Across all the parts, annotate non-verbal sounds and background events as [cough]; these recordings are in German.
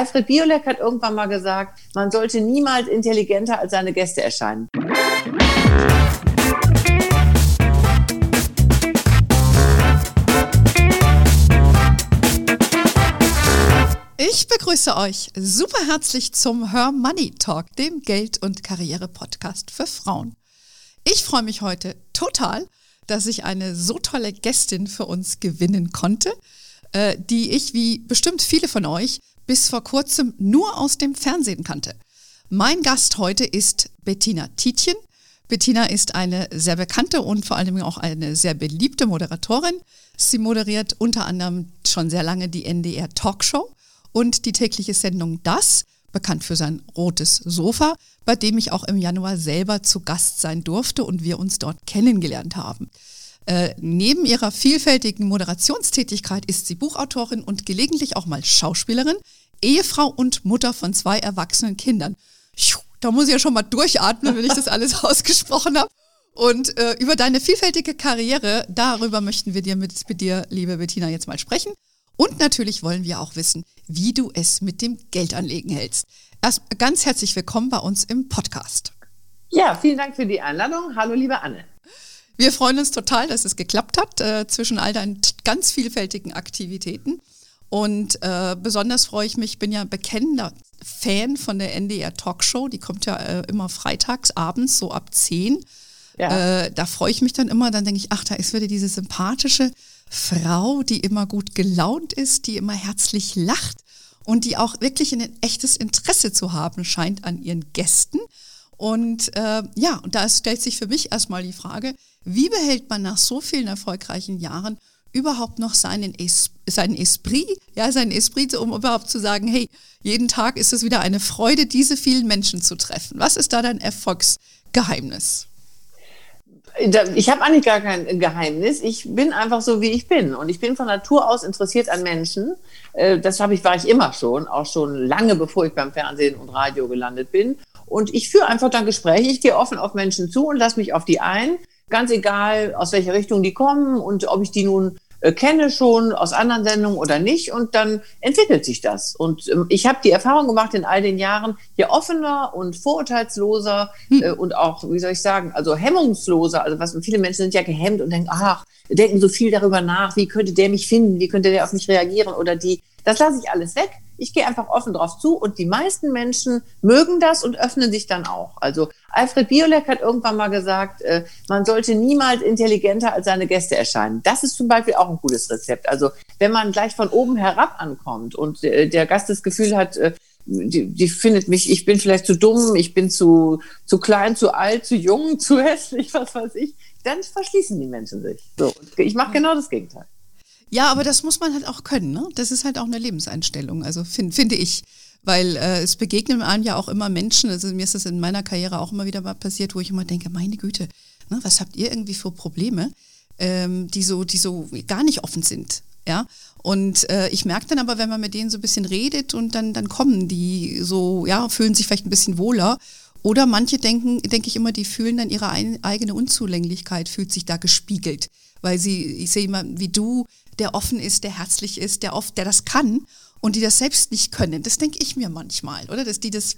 Alfred Biolek hat irgendwann mal gesagt, man sollte niemals intelligenter als seine Gäste erscheinen. Ich begrüße euch super herzlich zum Her Money Talk, dem Geld- und Karriere-Podcast für Frauen. Ich freue mich heute total, dass ich eine so tolle Gästin für uns gewinnen konnte, äh, die ich, wie bestimmt viele von euch, bis vor kurzem nur aus dem Fernsehen kannte. Mein Gast heute ist Bettina Tietjen. Bettina ist eine sehr bekannte und vor allem auch eine sehr beliebte Moderatorin. Sie moderiert unter anderem schon sehr lange die NDR Talkshow und die tägliche Sendung Das, bekannt für sein rotes Sofa, bei dem ich auch im Januar selber zu Gast sein durfte und wir uns dort kennengelernt haben. Äh, neben ihrer vielfältigen Moderationstätigkeit ist sie Buchautorin und gelegentlich auch mal Schauspielerin, Ehefrau und Mutter von zwei erwachsenen Kindern. Da muss ich ja schon mal durchatmen, wenn ich das alles [laughs] ausgesprochen habe. Und äh, über deine vielfältige Karriere, darüber möchten wir dir mit, mit dir, liebe Bettina, jetzt mal sprechen. Und natürlich wollen wir auch wissen, wie du es mit dem Geldanlegen hältst. Erst ganz herzlich willkommen bei uns im Podcast. Ja, vielen Dank für die Einladung. Hallo, liebe Anne. Wir freuen uns total, dass es geklappt hat äh, zwischen all deinen ganz vielfältigen Aktivitäten. Und äh, besonders freue ich mich, ich bin ja bekennender Fan von der NDR Talkshow. Die kommt ja äh, immer freitags abends, so ab 10. Ja. Äh, da freue ich mich dann immer, dann denke ich, ach, da ist wieder diese sympathische Frau, die immer gut gelaunt ist, die immer herzlich lacht und die auch wirklich ein echtes Interesse zu haben scheint an ihren Gästen. Und äh, ja, und da stellt sich für mich erstmal die Frage, wie behält man nach so vielen erfolgreichen Jahren überhaupt noch seinen, es seinen Esprit, ja, seinen Esprit, um überhaupt zu sagen, hey, jeden Tag ist es wieder eine Freude, diese vielen Menschen zu treffen. Was ist da dein Erfolgsgeheimnis? Ich habe eigentlich gar kein Geheimnis. Ich bin einfach so, wie ich bin. Und ich bin von Natur aus interessiert an Menschen. Äh, das habe ich, war ich immer schon, auch schon lange bevor ich beim Fernsehen und Radio gelandet bin. Und ich führe einfach dann Gespräche. Ich gehe offen auf Menschen zu und lasse mich auf die ein. Ganz egal, aus welcher Richtung die kommen und ob ich die nun äh, kenne schon aus anderen Sendungen oder nicht und dann entwickelt sich das. Und ähm, ich habe die Erfahrung gemacht in all den Jahren, je offener und vorurteilsloser hm. äh, und auch, wie soll ich sagen, also hemmungsloser, also was viele Menschen sind ja gehemmt und denken, ach, denken so viel darüber nach, wie könnte der mich finden, wie könnte der auf mich reagieren oder die. Das lasse ich alles weg ich gehe einfach offen drauf zu und die meisten Menschen mögen das und öffnen sich dann auch. Also Alfred Biolek hat irgendwann mal gesagt, äh, man sollte niemals intelligenter als seine Gäste erscheinen. Das ist zum Beispiel auch ein gutes Rezept. Also wenn man gleich von oben herab ankommt und äh, der Gast das Gefühl hat, äh, die, die findet mich, ich bin vielleicht zu dumm, ich bin zu, zu klein, zu alt, zu jung, [laughs] zu hässlich, was weiß ich, dann verschließen die Menschen sich. So, ich mache genau das Gegenteil. Ja, aber das muss man halt auch können. Ne? Das ist halt auch eine Lebenseinstellung, also find, finde ich. Weil äh, es begegnen einem ja auch immer Menschen, also mir ist das in meiner Karriere auch immer wieder mal passiert, wo ich immer denke, meine Güte, ne, was habt ihr irgendwie für Probleme, ähm, die, so, die so gar nicht offen sind. Ja, und äh, ich merke dann aber, wenn man mit denen so ein bisschen redet und dann, dann kommen die so, ja, fühlen sich vielleicht ein bisschen wohler. Oder manche denken, denke ich immer, die fühlen dann ihre ein, eigene Unzulänglichkeit, fühlt sich da gespiegelt. Weil sie, ich sehe immer, wie du, der offen ist, der herzlich ist, der oft, der das kann und die das selbst nicht können. Das denke ich mir manchmal, oder? Dass die das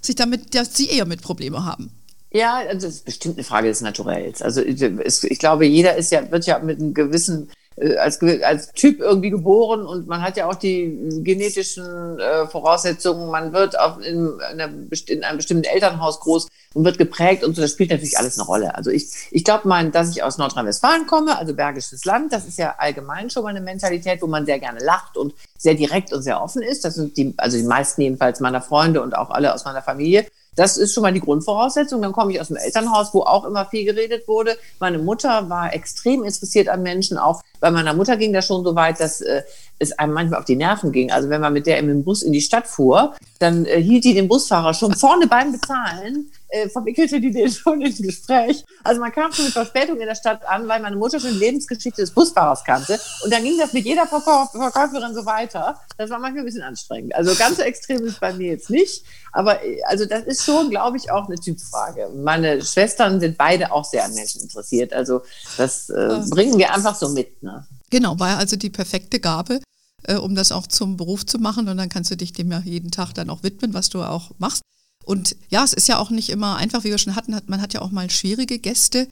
sich damit, dass sie eher mit Probleme haben. Ja, also das ist bestimmt eine Frage des Naturells. Also ich glaube, jeder ist ja, wird ja mit einem gewissen äh, als, als Typ irgendwie geboren und man hat ja auch die genetischen äh, Voraussetzungen, man wird auf in, einer, in, einem bestimmten Elternhaus groß und wird geprägt und so, das spielt natürlich alles eine Rolle. Also ich, ich glaube mal, dass ich aus Nordrhein-Westfalen komme, also Bergisches Land, das ist ja allgemein schon mal eine Mentalität, wo man sehr gerne lacht und sehr direkt und sehr offen ist. Das sind die, also die meisten jedenfalls meiner Freunde und auch alle aus meiner Familie. Das ist schon mal die Grundvoraussetzung. Dann komme ich aus dem Elternhaus, wo auch immer viel geredet wurde. Meine Mutter war extrem interessiert an Menschen. Auch bei meiner Mutter ging das schon so weit, dass äh, es einem manchmal auf die Nerven ging. Also wenn man mit der im Bus in die Stadt fuhr, dann äh, hielt die den Busfahrer schon vorne beim Bezahlen äh, verwickelte die den schon ins Gespräch. Also man kam schon mit Verspätung in der Stadt an, weil meine Mutter schon die Lebensgeschichte des Busfahrers kannte. Und dann ging das mit jeder Verkäuf Verkäuferin so weiter. Das war manchmal ein bisschen anstrengend. Also ganz so extrem ist bei mir jetzt nicht. Aber äh, also das ist schon, glaube ich, auch eine Typfrage. Meine Schwestern sind beide auch sehr an Menschen interessiert. Also das äh, bringen wir einfach so mit. Ne? Genau, war also die perfekte Gabe äh, um das auch zum Beruf zu machen. Und dann kannst du dich dem ja jeden Tag dann auch widmen, was du auch machst. Und ja, es ist ja auch nicht immer einfach, wie wir schon hatten, hat, man hat ja auch mal schwierige Gäste.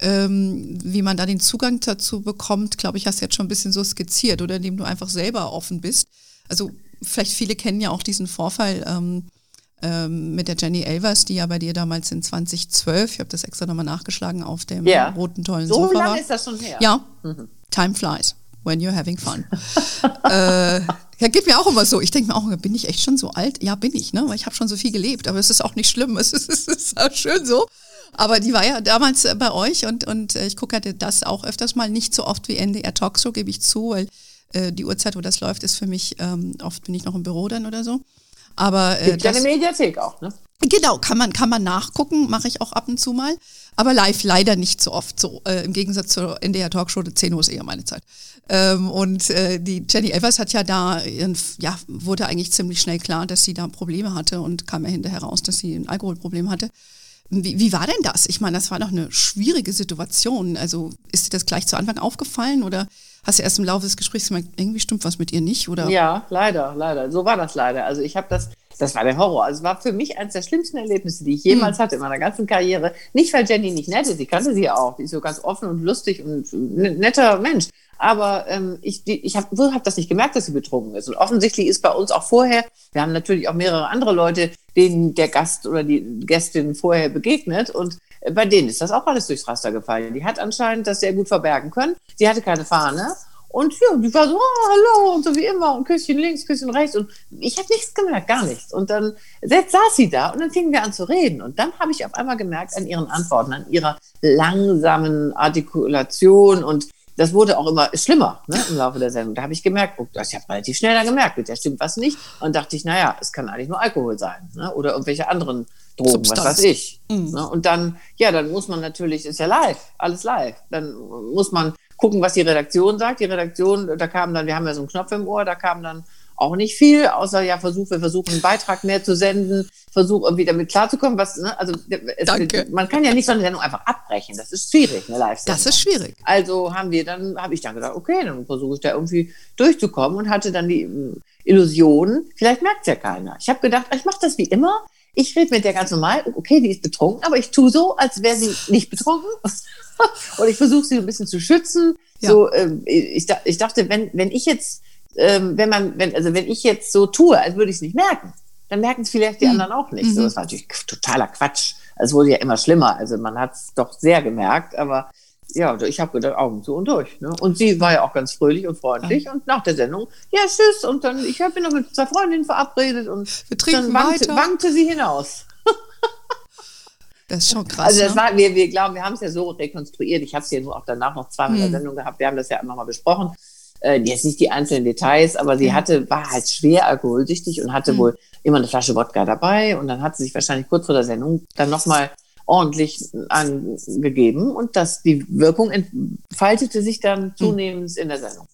Ähm, wie man da den Zugang dazu bekommt, glaube ich, hast du jetzt schon ein bisschen so skizziert, oder indem du einfach selber offen bist. Also vielleicht viele kennen ja auch diesen Vorfall ähm, ähm, mit der Jenny Elvers, die ja bei dir damals in 2012, ich habe das extra nochmal nachgeschlagen, auf dem ja. roten tollen so Sofa war. So lange ist das schon her? Ja, mhm. Time flies when you're having fun. [laughs] äh, ja, geht mir auch immer so. Ich denke mir auch, bin ich echt schon so alt? Ja, bin ich, ne? Weil ich habe schon so viel gelebt, aber es ist auch nicht schlimm. [laughs] Es ist, es ist auch schön so. Aber die war ja damals äh, bei euch und, und äh, ich gucke halt das auch öfters mal nicht so oft wie NDR Talkshow, gebe ich zu, weil äh, die Uhrzeit, wo das läuft, ist für mich, ähm, oft bin ich noch im Büro dann oder so. Aber äh, Gibt ja eine Mediathek auch, ne? Genau, kann man, kann man nachgucken, mache ich auch ab und zu mal. Aber live leider nicht so oft so. Äh, Im Gegensatz zur NDR Talkshow, 10 Uhr ist eher meine Zeit. Ähm, und äh, die Jenny Evers hat ja da, ihren, ja, wurde eigentlich ziemlich schnell klar, dass sie da Probleme hatte und kam ja hinterher raus, dass sie ein Alkoholproblem hatte. Wie, wie war denn das? Ich meine, das war doch eine schwierige Situation. Also ist dir das gleich zu Anfang aufgefallen oder hast du erst im Laufe des Gesprächs gemerkt, irgendwie stimmt was mit ihr nicht? Oder? Ja, leider, leider. So war das leider. Also ich habe das, das war der Horror. Also es war für mich eines der schlimmsten Erlebnisse, die ich jemals hm. hatte in meiner ganzen Karriere. Nicht, weil Jenny nicht nett ist, sie kannte sie ja auch. Die ist so ganz offen und lustig und netter Mensch. Aber ähm, ich, ich habe hab das nicht gemerkt, dass sie betrunken ist. Und offensichtlich ist bei uns auch vorher, wir haben natürlich auch mehrere andere Leute, denen der Gast oder die Gästin vorher begegnet. Und bei denen ist das auch alles durchs Raster gefallen. Die hat anscheinend das sehr gut verbergen können. Sie hatte keine Fahne. Und ja, die war so, oh, hallo, und so wie immer, und Küsschen links, Küsschen rechts. Und ich habe nichts gemerkt, gar nichts. Und dann saß sie da und dann fingen wir an zu reden. Und dann habe ich auf einmal gemerkt an ihren Antworten, an ihrer langsamen Artikulation und das wurde auch immer schlimmer ne, im Laufe der Sendung. Da habe ich gemerkt, oh, das, ich habe relativ schnell dann gemerkt, mit der stimmt was nicht. Und dachte ich, naja, es kann eigentlich nur Alkohol sein ne, oder irgendwelche anderen Drogen, Substanz. was weiß ich. Mhm. Ne, und dann, ja, dann muss man natürlich, ist ja live, alles live. Dann muss man gucken, was die Redaktion sagt. Die Redaktion, da kam dann, wir haben ja so einen Knopf im Ohr, da kam dann auch nicht viel, außer ja, versuch, wir versuchen einen Beitrag mehr zu senden, versuch irgendwie damit klarzukommen, was, ne, also es, man kann ja nicht so eine Sendung einfach abbrechen, das ist schwierig, eine Live-Sendung. Das ist schwierig. Also haben wir dann, habe ich dann gedacht, okay, dann versuche ich da irgendwie durchzukommen und hatte dann die hm, Illusion, vielleicht merkt es ja keiner. Ich habe gedacht, ich mache das wie immer, ich rede mit der ganz normal, okay, die ist betrunken, aber ich tue so, als wäre sie nicht betrunken. [laughs] und ich versuche sie ein bisschen zu schützen. Ja. So, äh, ich, ich dachte, wenn, wenn ich jetzt ähm, wenn man, wenn, also wenn ich jetzt so tue, als würde ich es nicht merken, dann merken es vielleicht die mhm. anderen auch nicht. Mhm. So, das war natürlich totaler Quatsch. Es wurde ja immer schlimmer. Also man hat es doch sehr gemerkt, aber ja, ich habe gedacht, Augen zu und durch. Ne? Und sie war ja auch ganz fröhlich und freundlich. Ja. Und nach der Sendung, ja, tschüss. Und dann, ich bin noch mit zwei Freundinnen verabredet und dann wankte, wankte sie hinaus. Das ist schon krass. Also das ne? war, wir, wir glauben, wir haben es ja so rekonstruiert. Ich habe es ja nur auch danach noch zweimal in der hm. Sendung gehabt. Wir haben das ja immer mal besprochen äh, jetzt nicht die einzelnen Details, aber sie hatte, war halt schwer alkoholsüchtig und hatte mhm. wohl immer eine Flasche Wodka dabei und dann hat sie sich wahrscheinlich kurz vor der Sendung dann nochmal ordentlich angegeben und das, die Wirkung entfaltete sich dann hm. zunehmend in der Sendung.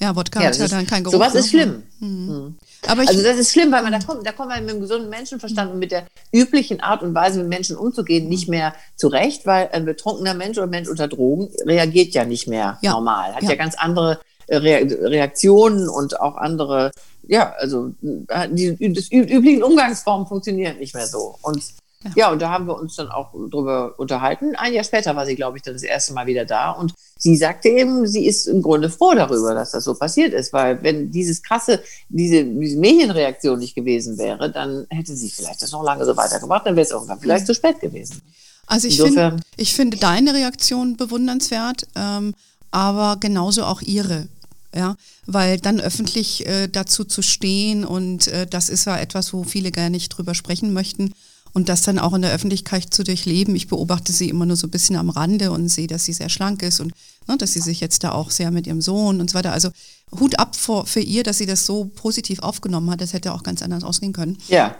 Ja, Wodka ja, hat ja dann kein Geruch. Sowas ist ne? schlimm. Mhm. Aber also das ist schlimm, weil man da kommt, da kommt man mit dem gesunden Menschenverstand und mit der üblichen Art und Weise, mit Menschen umzugehen, nicht mehr zurecht, weil ein betrunkener Mensch oder Mensch unter Drogen reagiert ja nicht mehr ja. normal, hat ja. ja ganz andere Reaktionen und auch andere, ja, also die, die üblichen Umgangsformen funktionieren nicht mehr so. Und ja. ja. und da haben wir uns dann auch drüber unterhalten. Ein Jahr später war sie, glaube ich, dann das erste Mal wieder da. Und sie sagte eben, sie ist im Grunde froh darüber, dass das so passiert ist, weil wenn dieses krasse, diese, diese Medienreaktion nicht gewesen wäre, dann hätte sie vielleicht das noch lange so weitergemacht, dann wäre es irgendwann vielleicht zu spät gewesen. Also ich, find, ich finde deine Reaktion bewundernswert, ähm, aber genauso auch ihre ja, weil dann öffentlich äh, dazu zu stehen und äh, das ist ja etwas, wo viele gar nicht drüber sprechen möchten und das dann auch in der Öffentlichkeit zu durchleben. Ich beobachte sie immer nur so ein bisschen am Rande und sehe, dass sie sehr schlank ist und ne, dass sie sich jetzt da auch sehr mit ihrem Sohn und so weiter. Also Hut ab vor, für ihr, dass sie das so positiv aufgenommen hat. Das hätte auch ganz anders ausgehen können. Ja.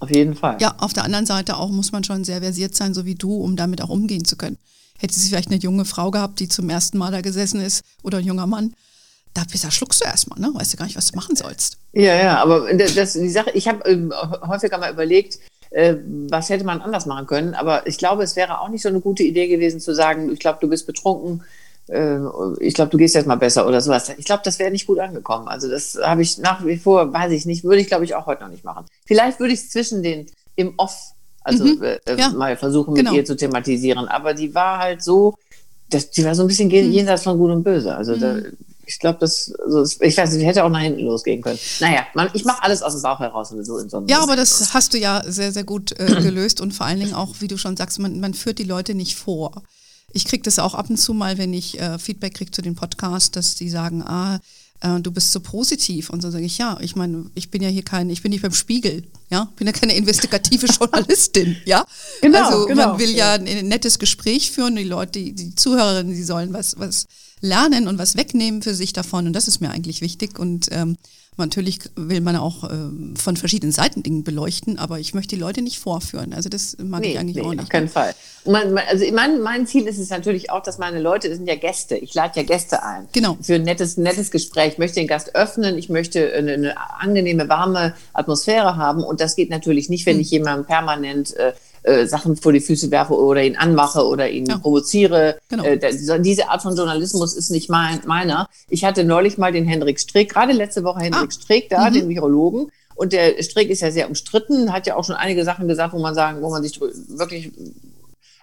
Auf jeden Fall. Ja, auf der anderen Seite auch muss man schon sehr versiert sein, so wie du, um damit auch umgehen zu können. Hätte sie vielleicht eine junge Frau gehabt, die zum ersten Mal da gesessen ist oder ein junger Mann, da, da schluckst du erstmal, ne? Weißt du gar nicht, was du machen sollst. Ja, ja, aber das, die Sache, ich habe äh, häufiger mal überlegt, äh, was hätte man anders machen können, aber ich glaube, es wäre auch nicht so eine gute Idee gewesen zu sagen, ich glaube, du bist betrunken, äh, ich glaube, du gehst jetzt mal besser oder sowas. Ich glaube, das wäre nicht gut angekommen. Also das habe ich nach wie vor, weiß ich nicht, würde ich glaube ich auch heute noch nicht machen. Vielleicht würde ich es zwischen den im Off, also mhm, äh, äh, ja, mal versuchen mit genau. ihr zu thematisieren. Aber die war halt so, das, die war so ein bisschen mhm. jenseits von Gut und Böse. Also mhm. da, ich glaube, das, also ich weiß nicht, hätte auch nach hinten losgehen können. Naja, man, ich mache alles aus dem Bauch heraus und so in so Ja, aber das hast du ja sehr, sehr gut äh, [clears throat] gelöst und vor allen Dingen auch, wie du schon sagst, man, man führt die Leute nicht vor. Ich kriege das auch ab und zu mal, wenn ich äh, Feedback kriege zu den Podcasts, dass die sagen, ah, äh, du bist so positiv. Und so sage ich, ja, ich meine, ich bin ja hier kein, ich bin nicht beim Spiegel, ja, bin ja keine investigative [laughs] Journalistin, ja. Genau, also genau, man will ja ein, ein nettes Gespräch führen, die Leute, die, die Zuhörerinnen, die sollen was, was lernen und was wegnehmen für sich davon. Und das ist mir eigentlich wichtig. Und ähm, natürlich will man auch äh, von verschiedenen Seiten Dinge beleuchten, aber ich möchte die Leute nicht vorführen. Also das mag nee, ich eigentlich nee, auch nicht. Auf keinen Fall. Man, also mein, mein Ziel ist es natürlich auch, dass meine Leute, das sind ja Gäste, ich lade ja Gäste ein. Genau. Für ein nettes, nettes Gespräch. Ich möchte den Gast öffnen, ich möchte eine, eine angenehme, warme Atmosphäre haben. Und das geht natürlich nicht, wenn hm. ich jemanden permanent äh, äh, Sachen vor die Füße werfe oder ihn anmache oder ihn ja. provoziere. Genau. Äh, diese Art von Journalismus ist nicht mein, meiner. Ich hatte neulich mal den Hendrik Strick, gerade letzte Woche Hendrik ah. Strick da, mhm. den Virologen. Und der Strick ist ja sehr umstritten, hat ja auch schon einige Sachen gesagt, wo man sagen, wo man sich wirklich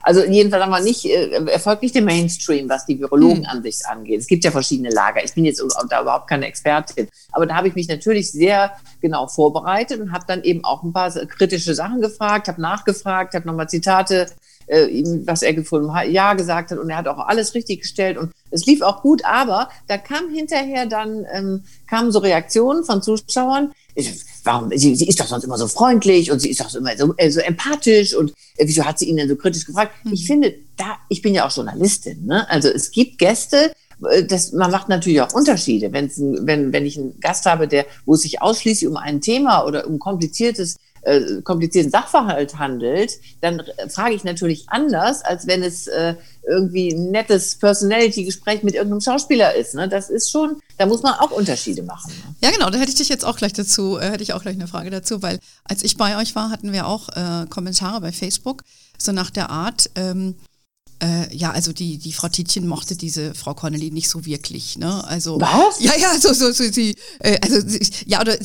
also jedenfalls haben wir nicht, äh, erfolgt nicht der Mainstream, was die Virologenansicht hm. angeht. Es gibt ja verschiedene Lager. Ich bin jetzt da überhaupt keine Expertin. Aber da habe ich mich natürlich sehr genau vorbereitet und habe dann eben auch ein paar kritische Sachen gefragt, habe nachgefragt, habe nochmal Zitate äh, was er gefunden hat, ja gesagt hat und er hat auch alles richtig gestellt und es lief auch gut, aber da kam hinterher dann, ähm, kamen so Reaktionen von Zuschauern, warum, sie, sie ist doch sonst immer so freundlich und sie ist doch immer so, äh, so empathisch und äh, wieso hat sie ihn denn so kritisch gefragt? Mhm. Ich finde, da, ich bin ja auch Journalistin, ne? also es gibt Gäste, äh, das, man macht natürlich auch Unterschiede. Wenn's wenn, wenn ich einen Gast habe, der, wo es sich ausschließlich um ein Thema oder um kompliziertes äh, komplizierten Sachverhalt handelt, dann frage ich natürlich anders, als wenn es äh, irgendwie ein nettes Personality-Gespräch mit irgendeinem Schauspieler ist. Ne? Das ist schon, da muss man auch Unterschiede machen. Ne? Ja, genau, da hätte ich dich jetzt auch gleich dazu, äh, hätte ich auch gleich eine Frage dazu, weil als ich bei euch war, hatten wir auch äh, Kommentare bei Facebook, so nach der Art, ähm, äh, ja, also die, die Frau Tietjen mochte diese Frau Connelly nicht so wirklich. Ne? Also, Was? Ja, ja, so, so, so sie, äh, also ja, oder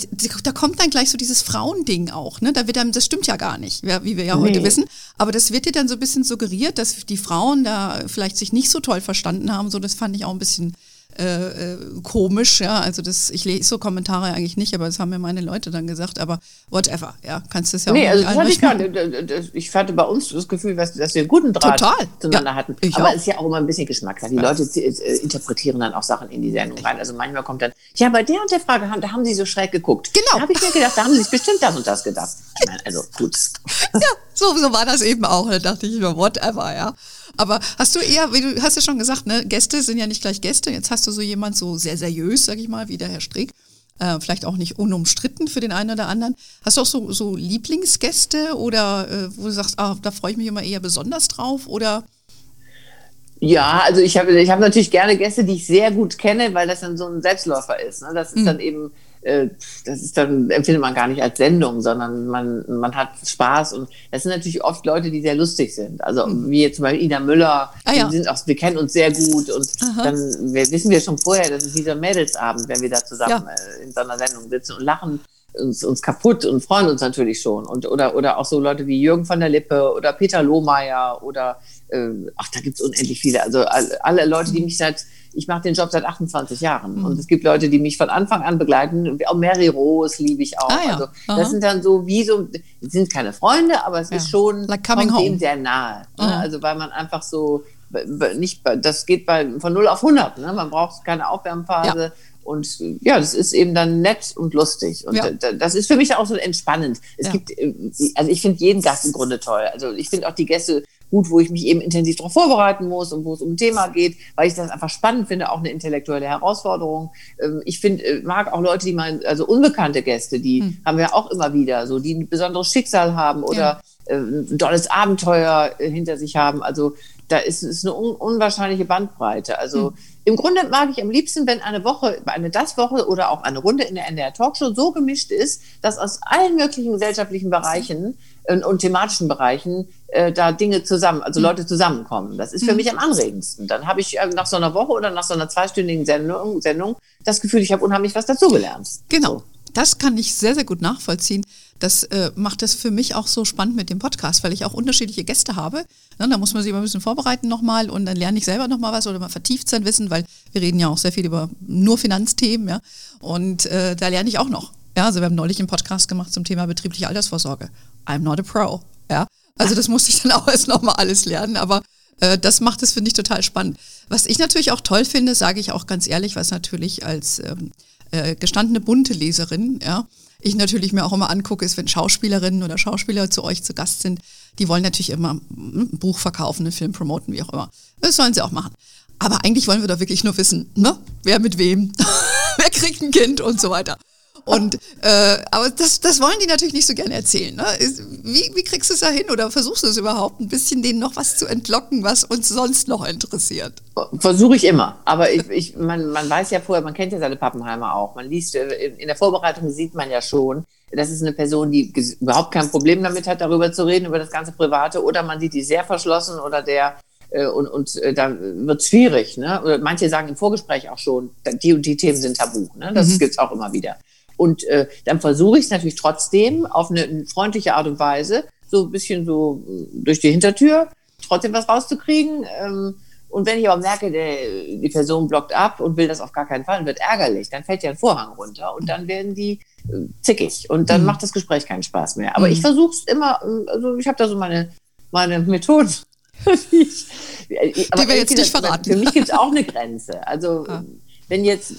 da kommt dann gleich so dieses Frauending auch, ne? Da wird dann, das stimmt ja gar nicht, wie wir ja nee. heute wissen. Aber das wird dir dann so ein bisschen suggeriert, dass die Frauen da vielleicht sich nicht so toll verstanden haben. So, das fand ich auch ein bisschen äh, äh, komisch, ja. Also das, ich lese so Kommentare eigentlich nicht, aber das haben mir meine Leute dann gesagt, aber whatever, ja, kannst du es ja nee, auch nicht also das ich, gar nicht. ich hatte bei uns das Gefühl, dass, wir einen guten Draht Total. zueinander ja, hatten. Aber es ist ja auch immer ein bisschen Geschmackssache. Die ja. Leute äh, interpretieren dann auch Sachen in die Sendung rein. Also manchmal kommt dann, ja, bei der und der Frage, da haben sie so schräg geguckt. Genau. Da habe ich mir gedacht, da haben sie sich bestimmt das und das gedacht. Ich meine, also gut. [laughs] Ja, so, so war das eben auch. Da dachte ich immer, whatever, ja. Aber hast du eher, wie du hast ja schon gesagt, ne, Gäste sind ja nicht gleich Gäste. Jetzt hast du so jemand so sehr seriös, sag ich mal, wie der Herr Strick. Äh, vielleicht auch nicht unumstritten für den einen oder anderen. Hast du auch so, so Lieblingsgäste oder äh, wo du sagst, ah, da freue ich mich immer eher besonders drauf oder? Ja, also ich habe ich hab natürlich gerne Gäste, die ich sehr gut kenne, weil das dann so ein Selbstläufer ist. Ne? Das ist mhm. dann eben das ist dann, empfindet man gar nicht als Sendung, sondern man, man hat Spaß und das sind natürlich oft Leute, die sehr lustig sind. Also mhm. wie jetzt zum Beispiel Ina Müller, ah, ja. sind auch, wir kennen uns sehr gut und Aha. dann wir, wissen wir schon vorher, das ist dieser Mädelsabend, wenn wir da zusammen ja. Äh, in so einer Sendung sitzen und lachen uns, uns kaputt und freuen uns natürlich schon. Und, oder, oder auch so Leute wie Jürgen von der Lippe oder Peter Lohmeier oder äh, ach, da gibt es unendlich viele. Also alle, alle Leute, die mich seit ich mache den Job seit 28 Jahren. Mhm. Und es gibt Leute, die mich von Anfang an begleiten. Auch Mary Rose liebe ich auch. Ah, ja. Also das sind dann so wie so, sind keine Freunde, aber es ja. ist schon like kommt dem sehr nahe. Ne? Mhm. Also weil man einfach so nicht, das geht bei, von 0 auf 100. Ne? Man braucht keine Aufwärmphase. Ja. Und ja, das ist eben dann nett und lustig. Und ja. das ist für mich auch so entspannend. Es ja. gibt, äh, also ich finde jeden Gast im Grunde toll. Also ich finde auch die Gäste gut, wo ich mich eben intensiv darauf vorbereiten muss und wo es um ein Thema geht, weil ich das einfach spannend finde, auch eine intellektuelle Herausforderung. Ähm, ich finde, äh, mag auch Leute, die mal, also unbekannte Gäste, die hm. haben wir auch immer wieder, so die ein besonderes Schicksal haben oder ja. Äh, ein tolles Abenteuer hinter sich haben. Also da ist es eine un unwahrscheinliche Bandbreite. Also mhm. im Grunde mag ich am liebsten, wenn eine Woche, eine Das-Woche oder auch eine Runde in der NDR Talkshow so gemischt ist, dass aus allen möglichen gesellschaftlichen Bereichen und, thematischen Bereichen äh, da Dinge zusammen, also mhm. Leute zusammenkommen. Das ist für mhm. mich am anregendsten. Dann habe ich äh, nach so einer Woche oder nach so einer zweistündigen Sendung, Sendung das Gefühl, ich habe unheimlich was dazugelernt. Genau. Das kann ich sehr, sehr gut nachvollziehen. Das äh, macht es für mich auch so spannend mit dem Podcast, weil ich auch unterschiedliche Gäste habe. Ja, da muss man sich immer ein bisschen vorbereiten nochmal und dann lerne ich selber nochmal was oder mal vertieft sein Wissen, weil wir reden ja auch sehr viel über nur Finanzthemen. Ja? Und äh, da lerne ich auch noch. Ja, also wir haben neulich einen Podcast gemacht zum Thema betriebliche Altersvorsorge. I'm not a pro. Ja, also das musste ich dann auch erst nochmal alles lernen, aber äh, das macht es, finde ich, total spannend. Was ich natürlich auch toll finde, sage ich auch ganz ehrlich, was natürlich als ähm, äh, gestandene bunte Leserin, ja, ich natürlich mir auch immer angucke, ist, wenn Schauspielerinnen oder Schauspieler zu euch zu Gast sind, die wollen natürlich immer ein Buch verkaufen, einen Film promoten, wie auch immer. Das sollen sie auch machen. Aber eigentlich wollen wir da wirklich nur wissen, ne? wer mit wem, [laughs] wer kriegt ein Kind und so weiter. Und äh, aber das, das wollen die natürlich nicht so gerne erzählen. Ne? Wie, wie kriegst du es da hin oder versuchst du es überhaupt, ein bisschen denen noch was zu entlocken, was uns sonst noch interessiert? Versuche ich immer. Aber ich, ich, man, man weiß ja vorher, man kennt ja seine Pappenheimer auch. Man liest, äh, in der Vorbereitung sieht man ja schon, das ist eine Person, die überhaupt kein Problem damit hat, darüber zu reden, über das ganze Private. Oder man sieht die sehr verschlossen oder der äh, und, und äh, da wird es schwierig. Ne? Oder manche sagen im Vorgespräch auch schon, die und die Themen sind tabu. Ne? Das mhm. gibt es auch immer wieder. Und äh, dann versuche ich es natürlich trotzdem auf eine freundliche Art und Weise, so ein bisschen so äh, durch die Hintertür, trotzdem was rauszukriegen. Ähm, und wenn ich aber merke, der, die Person blockt ab und will das auf gar keinen Fall und wird ärgerlich, dann fällt ja ein Vorhang runter und dann werden die äh, zickig und dann mhm. macht das Gespräch keinen Spaß mehr. Aber mhm. ich versuche es immer, äh, also ich habe da so meine, meine Methoden. [laughs] die, ich, die wir jetzt nicht verraten. Für mich gibt es auch eine Grenze. Also ah wenn jetzt,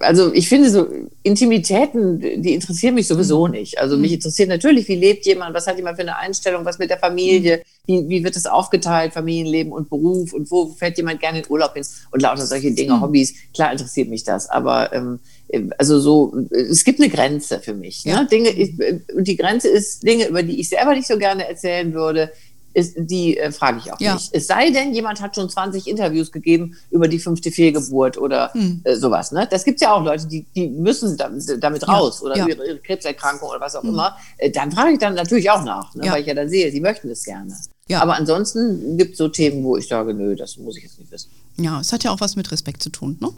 also ich finde so Intimitäten, die interessieren mich sowieso mhm. nicht. Also mich mhm. interessiert natürlich, wie lebt jemand, was hat jemand für eine Einstellung, was mit der Familie, mhm. wie, wie wird es aufgeteilt, Familienleben und Beruf und wo fährt jemand gerne in Urlaub hin und lauter solche Dinge. Hobbys. Klar interessiert mich das, aber ähm, also so, es gibt eine Grenze für mich. Ne? Dinge, ich, und die Grenze ist Dinge, über die ich selber nicht so gerne erzählen würde, ist, die äh, frage ich auch ja. nicht. Es sei denn, jemand hat schon 20 Interviews gegeben über die fünfte Fehlgeburt oder hm. äh, sowas. Ne? Das gibt es ja auch Leute, die, die müssen da, damit ja. raus oder ja. ihre, ihre, Krebserkrankung oder was auch hm. immer. Äh, dann frage ich dann natürlich auch nach, ne? weil ich ja dann sehe, sie möchten es gerne. Aber ansonsten gibt es so Themen, wo ich sage, nö, das muss ich jetzt nicht wissen. Ja, es hat ja auch was mit Respekt zu tun, ne?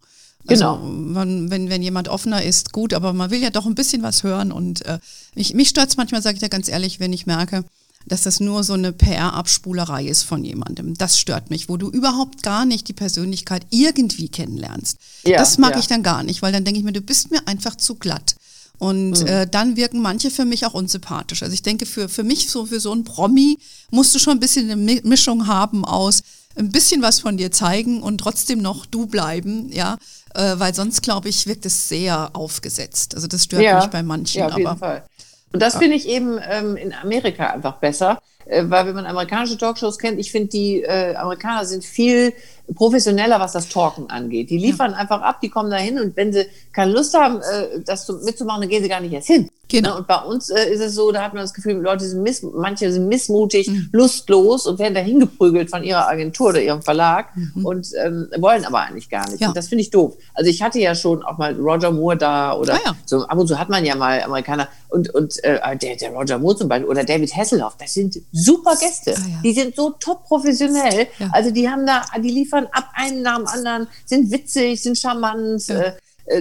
Also, genau. Man, wenn, wenn jemand offener ist, gut, aber man will ja doch ein bisschen was hören. Und äh, ich, mich stört es manchmal, sage ich dir ganz ehrlich, wenn ich merke, dass das nur so eine PR-Abspulerei ist von jemandem. Das stört mich, wo du überhaupt gar nicht die Persönlichkeit irgendwie kennenlernst. Ja, das mag ja. ich dann gar nicht, weil dann denke ich mir, du bist mir einfach zu glatt. Und mhm. äh, dann wirken manche für mich auch unsympathisch. Also ich denke, für, für mich, so für so ein Promi, musst du schon ein bisschen eine Mischung haben aus ein bisschen was von dir zeigen und trotzdem noch du bleiben, ja. Äh, weil sonst, glaube ich, wirkt es sehr aufgesetzt. Also das stört ja, mich bei manchen. Ja, auf jeden Fall. Und das finde ich eben ähm, in Amerika einfach besser, äh, weil wenn man amerikanische Talkshows kennt, ich finde, die äh, Amerikaner sind viel professioneller, was das Talken angeht. Die liefern ja. einfach ab, die kommen da hin und wenn sie keine Lust haben, äh, das mitzumachen, dann gehen sie gar nicht erst hin. Genau. Und bei uns äh, ist es so, da hat man das Gefühl, Leute sind miss manche sind missmutig, mhm. lustlos und werden dahin geprügelt von ihrer Agentur oder ihrem Verlag mhm. und ähm, wollen aber eigentlich gar nicht. Ja. Und das finde ich doof. Also ich hatte ja schon auch mal Roger Moore da oder ah, ja. so ab und zu hat man ja mal Amerikaner und, und äh, der, der Roger Moore zum Beispiel oder David Hasselhoff, das sind super Gäste. Ah, ja. Die sind so top professionell. Also die haben da, die liefern ab einen nach dem anderen, sind witzig, sind charmant. Äh,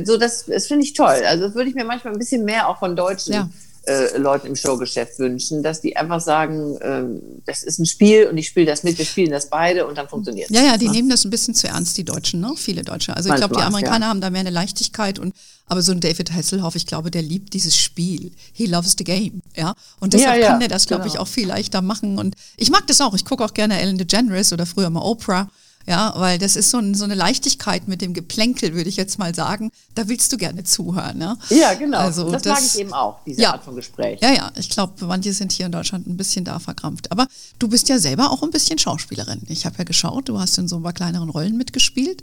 so, das, das finde ich toll. Also das würde ich mir manchmal ein bisschen mehr auch von Deutschen ja. äh, Leuten im Showgeschäft wünschen, dass die einfach sagen, äh, das ist ein Spiel und ich spiele das mit, wir spielen das beide und dann funktioniert es. Ja, ja, die ja. nehmen das ein bisschen zu ernst, die Deutschen, ne? Viele Deutsche. Also ich glaube, die Amerikaner ja. haben da mehr eine Leichtigkeit und aber so ein David Hasselhoff, ich glaube, der liebt dieses Spiel. He loves the game, ja. Und deshalb kann er das, glaube genau. ich, auch viel leichter machen. Und ich mag das auch. Ich gucke auch gerne Ellen DeGeneres oder früher mal Oprah. Ja, weil das ist so, ein, so eine Leichtigkeit mit dem Geplänkel, würde ich jetzt mal sagen. Da willst du gerne zuhören. Ne? Ja, genau. Also das, das mag ich eben auch, diese ja, Art von Gespräch. Ja, ja. Ich glaube, manche sind hier in Deutschland ein bisschen da verkrampft. Aber du bist ja selber auch ein bisschen Schauspielerin. Ich habe ja geschaut, du hast in so ein paar kleineren Rollen mitgespielt.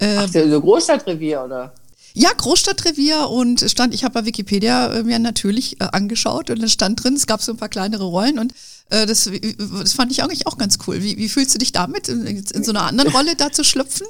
Ach, so Großstadtrevier, oder? Ja, Großstadtrevier und stand, ich habe bei Wikipedia äh, mir natürlich äh, angeschaut und es stand drin, es gab so ein paar kleinere Rollen und das, das fand ich eigentlich auch ganz cool. Wie, wie fühlst du dich damit, in, in so einer anderen [laughs] Rolle da zu schlüpfen?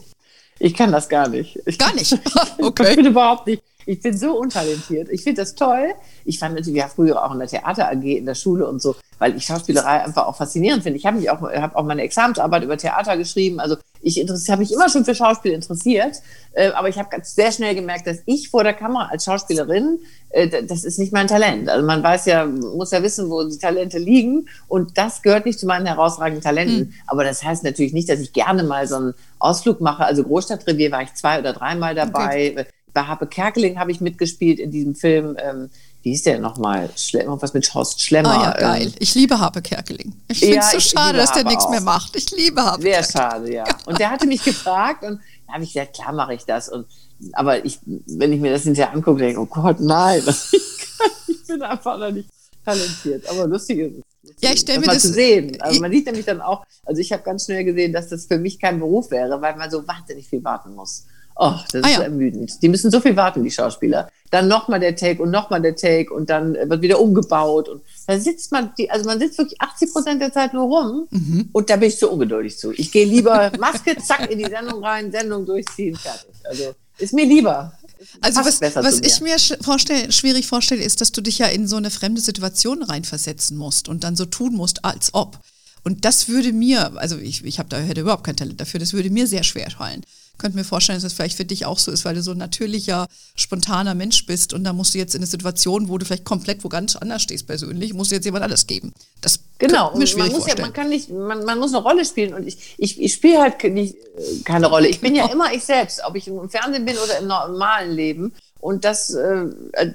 Ich kann das gar nicht. Ich gar [laughs] nicht. okay. Ich bin überhaupt nicht. Ich bin so untalentiert. Ich finde das toll. Ich fand natürlich ja früher auch in der Theater AG in der Schule und so, weil ich Schauspielerei einfach auch faszinierend finde. Ich habe mich auch, habe auch meine Examensarbeit über Theater geschrieben. Also ich habe mich immer schon für Schauspiel interessiert, äh, aber ich habe sehr schnell gemerkt, dass ich vor der Kamera als Schauspielerin, äh, das ist nicht mein Talent. Also man weiß ja, muss ja wissen, wo die Talente liegen und das gehört nicht zu meinen herausragenden Talenten. Mhm. Aber das heißt natürlich nicht, dass ich gerne mal so einen Ausflug mache. Also Großstadtrevier war ich zwei oder dreimal dabei. Okay bei Habe Kerkeling habe ich mitgespielt in diesem Film. Ähm, wie hieß der nochmal? Irgendwas mit Horst Schlemmer. Ah ja, geil. Ähm. Ich liebe Habe Kerkeling. Ich finde es ja, so schade, dass der nichts mehr macht. Ich liebe Habe Sehr schade, ja. Und der hatte mich gefragt und da habe ich gesagt, klar mache ich das. Und, aber ich, wenn ich mir das hinterher angucke, denke ich, oh Gott, nein. [laughs] ich bin einfach noch nicht talentiert. Aber lustig ist es. Ja, ich stelle mir das zu sehen. Also man sieht nämlich dann auch, also ich habe ganz schnell gesehen, dass das für mich kein Beruf wäre, weil man so wahnsinnig viel warten muss. Oh, das ah, ist ja. ermüdend. Die müssen so viel warten, die Schauspieler. Dann nochmal der Take und nochmal der Take und dann wird wieder umgebaut. Und da sitzt man, die, also man sitzt wirklich 80 Prozent der Zeit nur rum. Mhm. Und da bin ich zu ungeduldig zu. Ich gehe lieber [laughs] Maske, zack, in die Sendung rein, Sendung durchziehen, fertig. Also ist mir lieber. Also was, was ich mir vorstell, schwierig vorstelle, ist, dass du dich ja in so eine fremde Situation reinversetzen musst und dann so tun musst, als ob. Und das würde mir, also ich, ich habe da hätte überhaupt kein Talent dafür, das würde mir sehr schwer fallen könnte mir vorstellen, dass das vielleicht für dich auch so ist, weil du so ein natürlicher, spontaner Mensch bist und da musst du jetzt in eine Situation, wo du vielleicht komplett wo ganz anders stehst persönlich, musst du jetzt jemand alles geben. Das genau, mir man muss ja, man kann nicht, man, man muss eine Rolle spielen und ich, ich, ich spiele halt nicht, äh, keine Rolle. Ich bin ja immer ich selbst, ob ich im Fernsehen bin oder im normalen Leben. Und das, äh,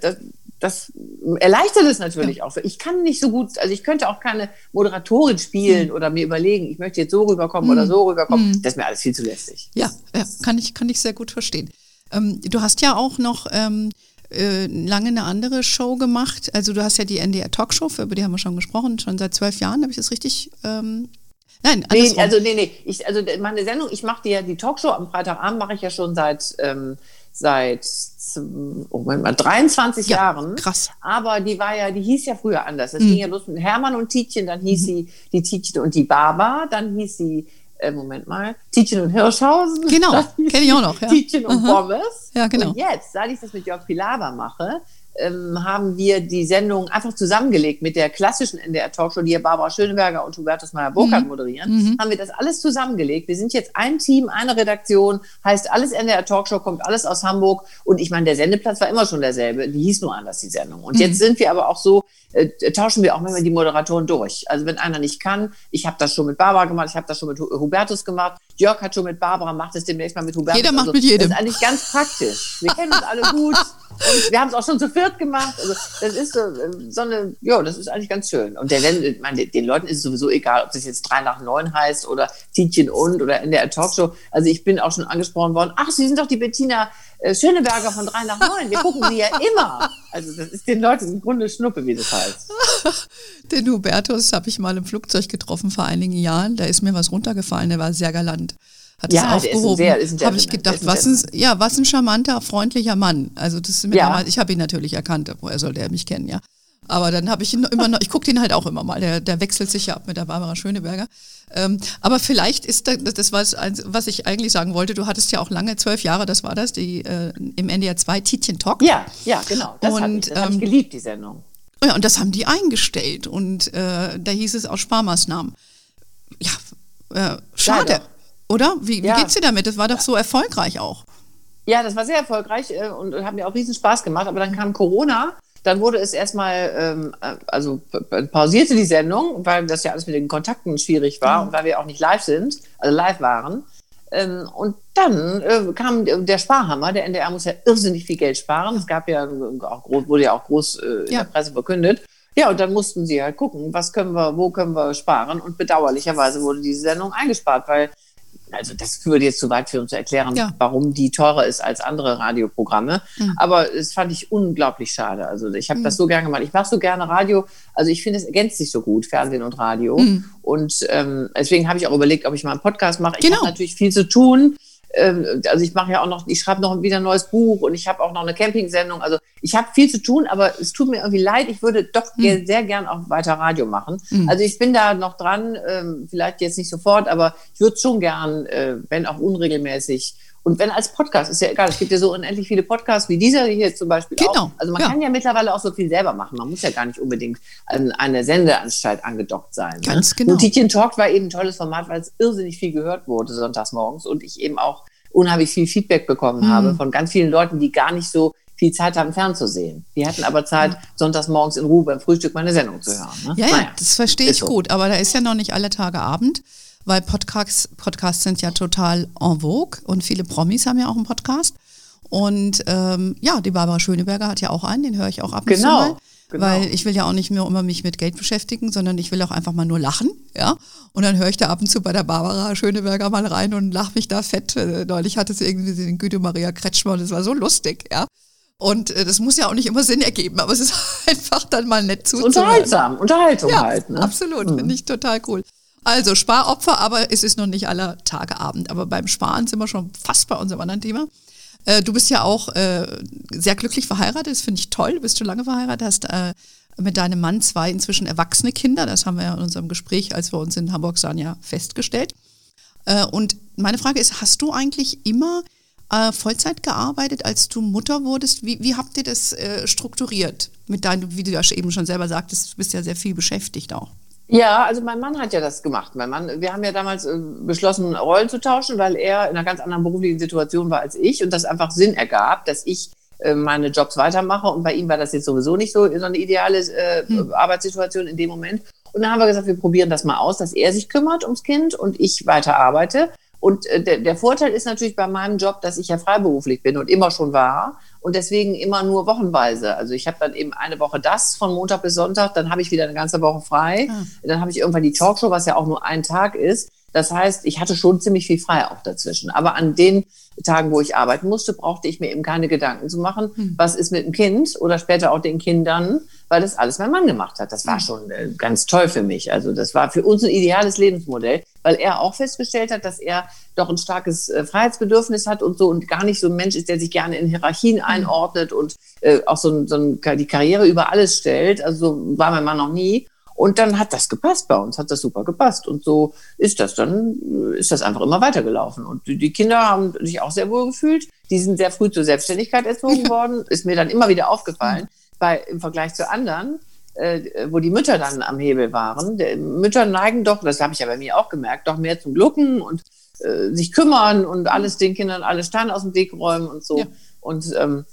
das das erleichtert es natürlich ja. auch. Ich kann nicht so gut, also ich könnte auch keine Moderatorin spielen mhm. oder mir überlegen, ich möchte jetzt so rüberkommen mhm. oder so rüberkommen. Mhm. Das ist mir alles viel zu lästig. Ja, ja kann, ich, kann ich sehr gut verstehen. Ähm, du hast ja auch noch ähm, äh, lange eine andere Show gemacht. Also du hast ja die NDR Talkshow, über die haben wir schon gesprochen, schon seit zwölf Jahren, habe ich das richtig ähm, Nein, nee, also nee, nee. Ich, also meine Sendung, ich mache die ja die Talkshow am Freitagabend mache ich ja schon seit ähm, seit oh Moment mal, 23 ja, Jahren. Krass. Aber die war ja, die hieß ja früher anders. Es mhm. ging ja los mit Hermann und Tietjen, dann hieß mhm. sie die Tietjen und die Baba, dann hieß sie, äh, Moment mal, Tietjen und Hirschhausen. Genau, [laughs] kenne ich auch noch. Ja. Tietjen und Aha. Pommes. Ja, genau. Und jetzt, seit ich das mit Jörg Pilawa mache, ähm, haben wir die Sendung einfach zusammengelegt mit der klassischen NDR Talkshow, die ja Barbara Schöneberger und Hubertus Meyer-Burkhardt mhm. moderieren, mhm. haben wir das alles zusammengelegt. Wir sind jetzt ein Team, eine Redaktion, heißt alles NDR Talkshow, kommt alles aus Hamburg und ich meine, der Sendeplatz war immer schon derselbe, die hieß nur anders, die Sendung. Und mhm. jetzt sind wir aber auch so, äh, tauschen wir auch manchmal die Moderatoren durch. Also wenn einer nicht kann, ich habe das schon mit Barbara gemacht, ich habe das schon mit Hubertus gemacht, Jörg hat schon mit Barbara, macht es demnächst mal mit Hubertus. Jeder macht also, mit jedem. Das ist eigentlich ganz praktisch. Wir kennen uns alle gut. [laughs] Und wir haben es auch schon zu viert gemacht. Also das ist so, so eine, ja, das ist eigentlich ganz schön. Und der, meine, den Leuten ist es sowieso egal, ob das jetzt drei nach neun heißt oder Tietjen und oder in der Talkshow. Also ich bin auch schon angesprochen worden, ach, Sie sind doch die Bettina äh, Schöneberger von drei nach neun. Wir gucken sie ja immer. Also das ist den Leuten im Grunde Schnuppe, wie das heißt. [laughs] den Hubertus habe ich mal im Flugzeug getroffen vor einigen Jahren. Da ist mir was runtergefallen, der war sehr galant hat ja, es aufgehoben. Habe ich gedacht, was ein, ja, was ein charmanter, freundlicher Mann. Also das ist ja. Damals, ich habe ihn natürlich erkannt, woher sollte er mich kennen, ja. Aber dann habe ich ihn immer noch, ich gucke den halt auch immer mal, der, der wechselt sich ja ab mit der Barbara Schöneberger. Ähm, aber vielleicht ist das, das war was ich eigentlich sagen wollte, du hattest ja auch lange, zwölf Jahre, das war das, die äh, im NDR 2 Tietjen Talk. Ja, ja, genau. Das habe ich, hab ich ähm, geliebt, die Sendung. Ja, und das haben die eingestellt und äh, da hieß es auch Sparmaßnahmen. Ja, äh, schade. Leider. Oder? Wie, wie ja. geht's dir damit? Das war doch so erfolgreich auch. Ja, das war sehr erfolgreich äh, und hat mir auch riesen Spaß gemacht. Aber dann kam Corona. Dann wurde es erstmal, ähm, äh, also pausierte die Sendung, weil das ja alles mit den Kontakten schwierig war mhm. und weil wir auch nicht live sind, also live waren. Ähm, und dann äh, kam der Sparhammer. Der NDR muss ja irrsinnig viel Geld sparen. Es gab ja auch groß, wurde ja auch groß äh, in ja. der Presse verkündet. Ja, und dann mussten sie halt gucken, was können wir, wo können wir sparen. Und bedauerlicherweise wurde diese Sendung eingespart, weil also das würde jetzt zu weit führen zu erklären, ja. warum die teurer ist als andere Radioprogramme. Mhm. Aber es fand ich unglaublich schade. Also ich habe mhm. das so gerne gemacht. Ich mache so gerne Radio. Also ich finde, es ergänzt sich so gut, Fernsehen und Radio. Mhm. Und ähm, deswegen habe ich auch überlegt, ob ich mal einen Podcast mache. Ich genau. habe natürlich viel zu tun. Ähm, also ich mache ja auch noch, ich schreibe noch wieder ein neues Buch und ich habe auch noch eine Campingsendung. Also ich habe viel zu tun, aber es tut mir irgendwie leid. Ich würde doch mhm. sehr gern auch weiter Radio machen. Mhm. Also ich bin da noch dran, ähm, vielleicht jetzt nicht sofort, aber ich würde schon gern, äh, wenn auch unregelmäßig, und wenn als Podcast, ist ja egal, es gibt ja so unendlich viele Podcasts wie dieser hier zum Beispiel genau. auch. Also man ja. kann ja mittlerweile auch so viel selber machen. Man muss ja gar nicht unbedingt an eine Sendeanstalt angedockt sein. Ne? Ganz ne? genau. Und Tietjen Talk war eben ein tolles Format, weil es irrsinnig viel gehört wurde sonntags morgens und ich eben auch unheimlich viel Feedback bekommen mhm. habe von ganz vielen Leuten, die gar nicht so viel Zeit haben, fernzusehen. Die hatten aber Zeit, mhm. sonntags morgens in Ruhe beim Frühstück meine Sendung zu hören. Ne? Ja, naja, das verstehe ich so. gut, aber da ist ja noch nicht alle Tage Abend weil Podcasts, Podcasts sind ja total en vogue und viele Promis haben ja auch einen Podcast. Und ähm, ja, die Barbara Schöneberger hat ja auch einen, den höre ich auch ab und genau. zu mal. Genau. Weil ich will ja auch nicht mehr immer mich mit Geld beschäftigen, sondern ich will auch einfach mal nur lachen, ja. Und dann höre ich da ab und zu bei der Barbara Schöneberger mal rein und lache mich da fett. Äh, neulich hatte sie irgendwie den Güte Maria Kretschmer und das war so lustig, ja. Und äh, das muss ja auch nicht immer Sinn ergeben, aber es ist [laughs] einfach dann mal nett zuzuhören. Unterhaltsam, Unterhaltung ja, halt. Ne? Absolut, mhm. finde ich total cool. Also Sparopfer, aber es ist noch nicht aller Tage Abend. Aber beim Sparen sind wir schon fast bei unserem anderen Thema. Äh, du bist ja auch äh, sehr glücklich verheiratet, das finde ich toll. Du bist schon lange verheiratet, hast äh, mit deinem Mann zwei inzwischen erwachsene Kinder. Das haben wir ja in unserem Gespräch, als wir uns in Hamburg sahen, ja festgestellt. Äh, und meine Frage ist, hast du eigentlich immer äh, Vollzeit gearbeitet, als du Mutter wurdest? Wie, wie habt ihr das äh, strukturiert? Mit deinem, wie du ja eben schon selber sagtest, du bist ja sehr viel beschäftigt auch. Ja, also mein Mann hat ja das gemacht. Mein Mann, wir haben ja damals äh, beschlossen, Rollen zu tauschen, weil er in einer ganz anderen beruflichen Situation war als ich und das einfach Sinn ergab, dass ich äh, meine Jobs weitermache und bei ihm war das jetzt sowieso nicht so, so eine ideale äh, hm. Arbeitssituation in dem Moment. Und dann haben wir gesagt, wir probieren das mal aus, dass er sich kümmert ums Kind und ich weiter arbeite. Und äh, der, der Vorteil ist natürlich bei meinem Job, dass ich ja freiberuflich bin und immer schon war und deswegen immer nur wochenweise. Also ich habe dann eben eine Woche das von Montag bis Sonntag, dann habe ich wieder eine ganze Woche frei. Ah. Dann habe ich irgendwann die Talkshow, was ja auch nur ein Tag ist. Das heißt, ich hatte schon ziemlich viel frei auch dazwischen. Aber an den Tagen, wo ich arbeiten musste, brauchte ich mir eben keine Gedanken zu machen, hm. was ist mit dem Kind oder später auch den Kindern, weil das alles mein Mann gemacht hat. Das war hm. schon äh, ganz toll für mich. Also das war für uns ein ideales Lebensmodell, weil er auch festgestellt hat, dass er doch ein starkes äh, Freiheitsbedürfnis hat und so und gar nicht so ein Mensch ist, der sich gerne in Hierarchien hm. einordnet und äh, auch so, ein, so ein, die Karriere über alles stellt. Also so war mein Mann noch nie. Und dann hat das gepasst bei uns, hat das super gepasst. Und so ist das dann, ist das einfach immer weitergelaufen. Und die Kinder haben sich auch sehr wohl gefühlt. Die sind sehr früh zur Selbstständigkeit erzogen worden. Ist mir dann immer wieder aufgefallen, bei, im Vergleich zu anderen, äh, wo die Mütter dann am Hebel waren. Die Mütter neigen doch, das habe ich ja bei mir auch gemerkt, doch mehr zum Glucken und äh, sich kümmern und alles den Kindern alle Steine aus dem Weg räumen und so. Ja. Und ähm,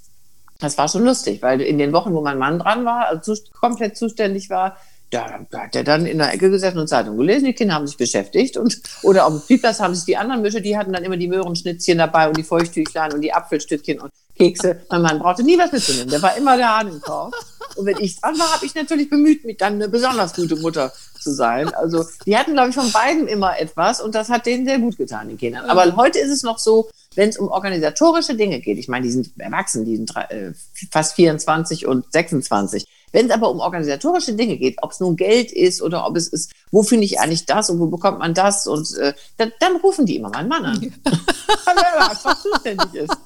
das war schon lustig, weil in den Wochen, wo mein Mann dran war, also komplett zuständig war, da, da hat er dann in der Ecke gesessen und Zeitung gelesen. Die Kinder haben sich beschäftigt und oder auf dem Spielplatz haben sich die anderen Mütter, die hatten dann immer die Möhrenschnitzchen dabei und die Feuchttüchlein und die Apfelstückchen und Kekse. Mein Mann brauchte nie was mitzunehmen. Der war immer der Hahn im Korb. Und wenn ich dran war, habe ich natürlich bemüht, mich dann eine besonders gute Mutter zu sein. Also die hatten, glaube ich, von beiden immer etwas und das hat denen sehr gut getan, den Kindern. Aber heute ist es noch so, wenn es um organisatorische Dinge geht, ich meine, die sind erwachsen, die sind äh, fast 24 und 26. Wenn es aber um organisatorische Dinge geht, ob es nun Geld ist oder ob es ist, wo finde ich eigentlich das und wo bekommt man das und äh, dann, dann, rufen die immer meinen Mann an, weil er einfach zuständig ist.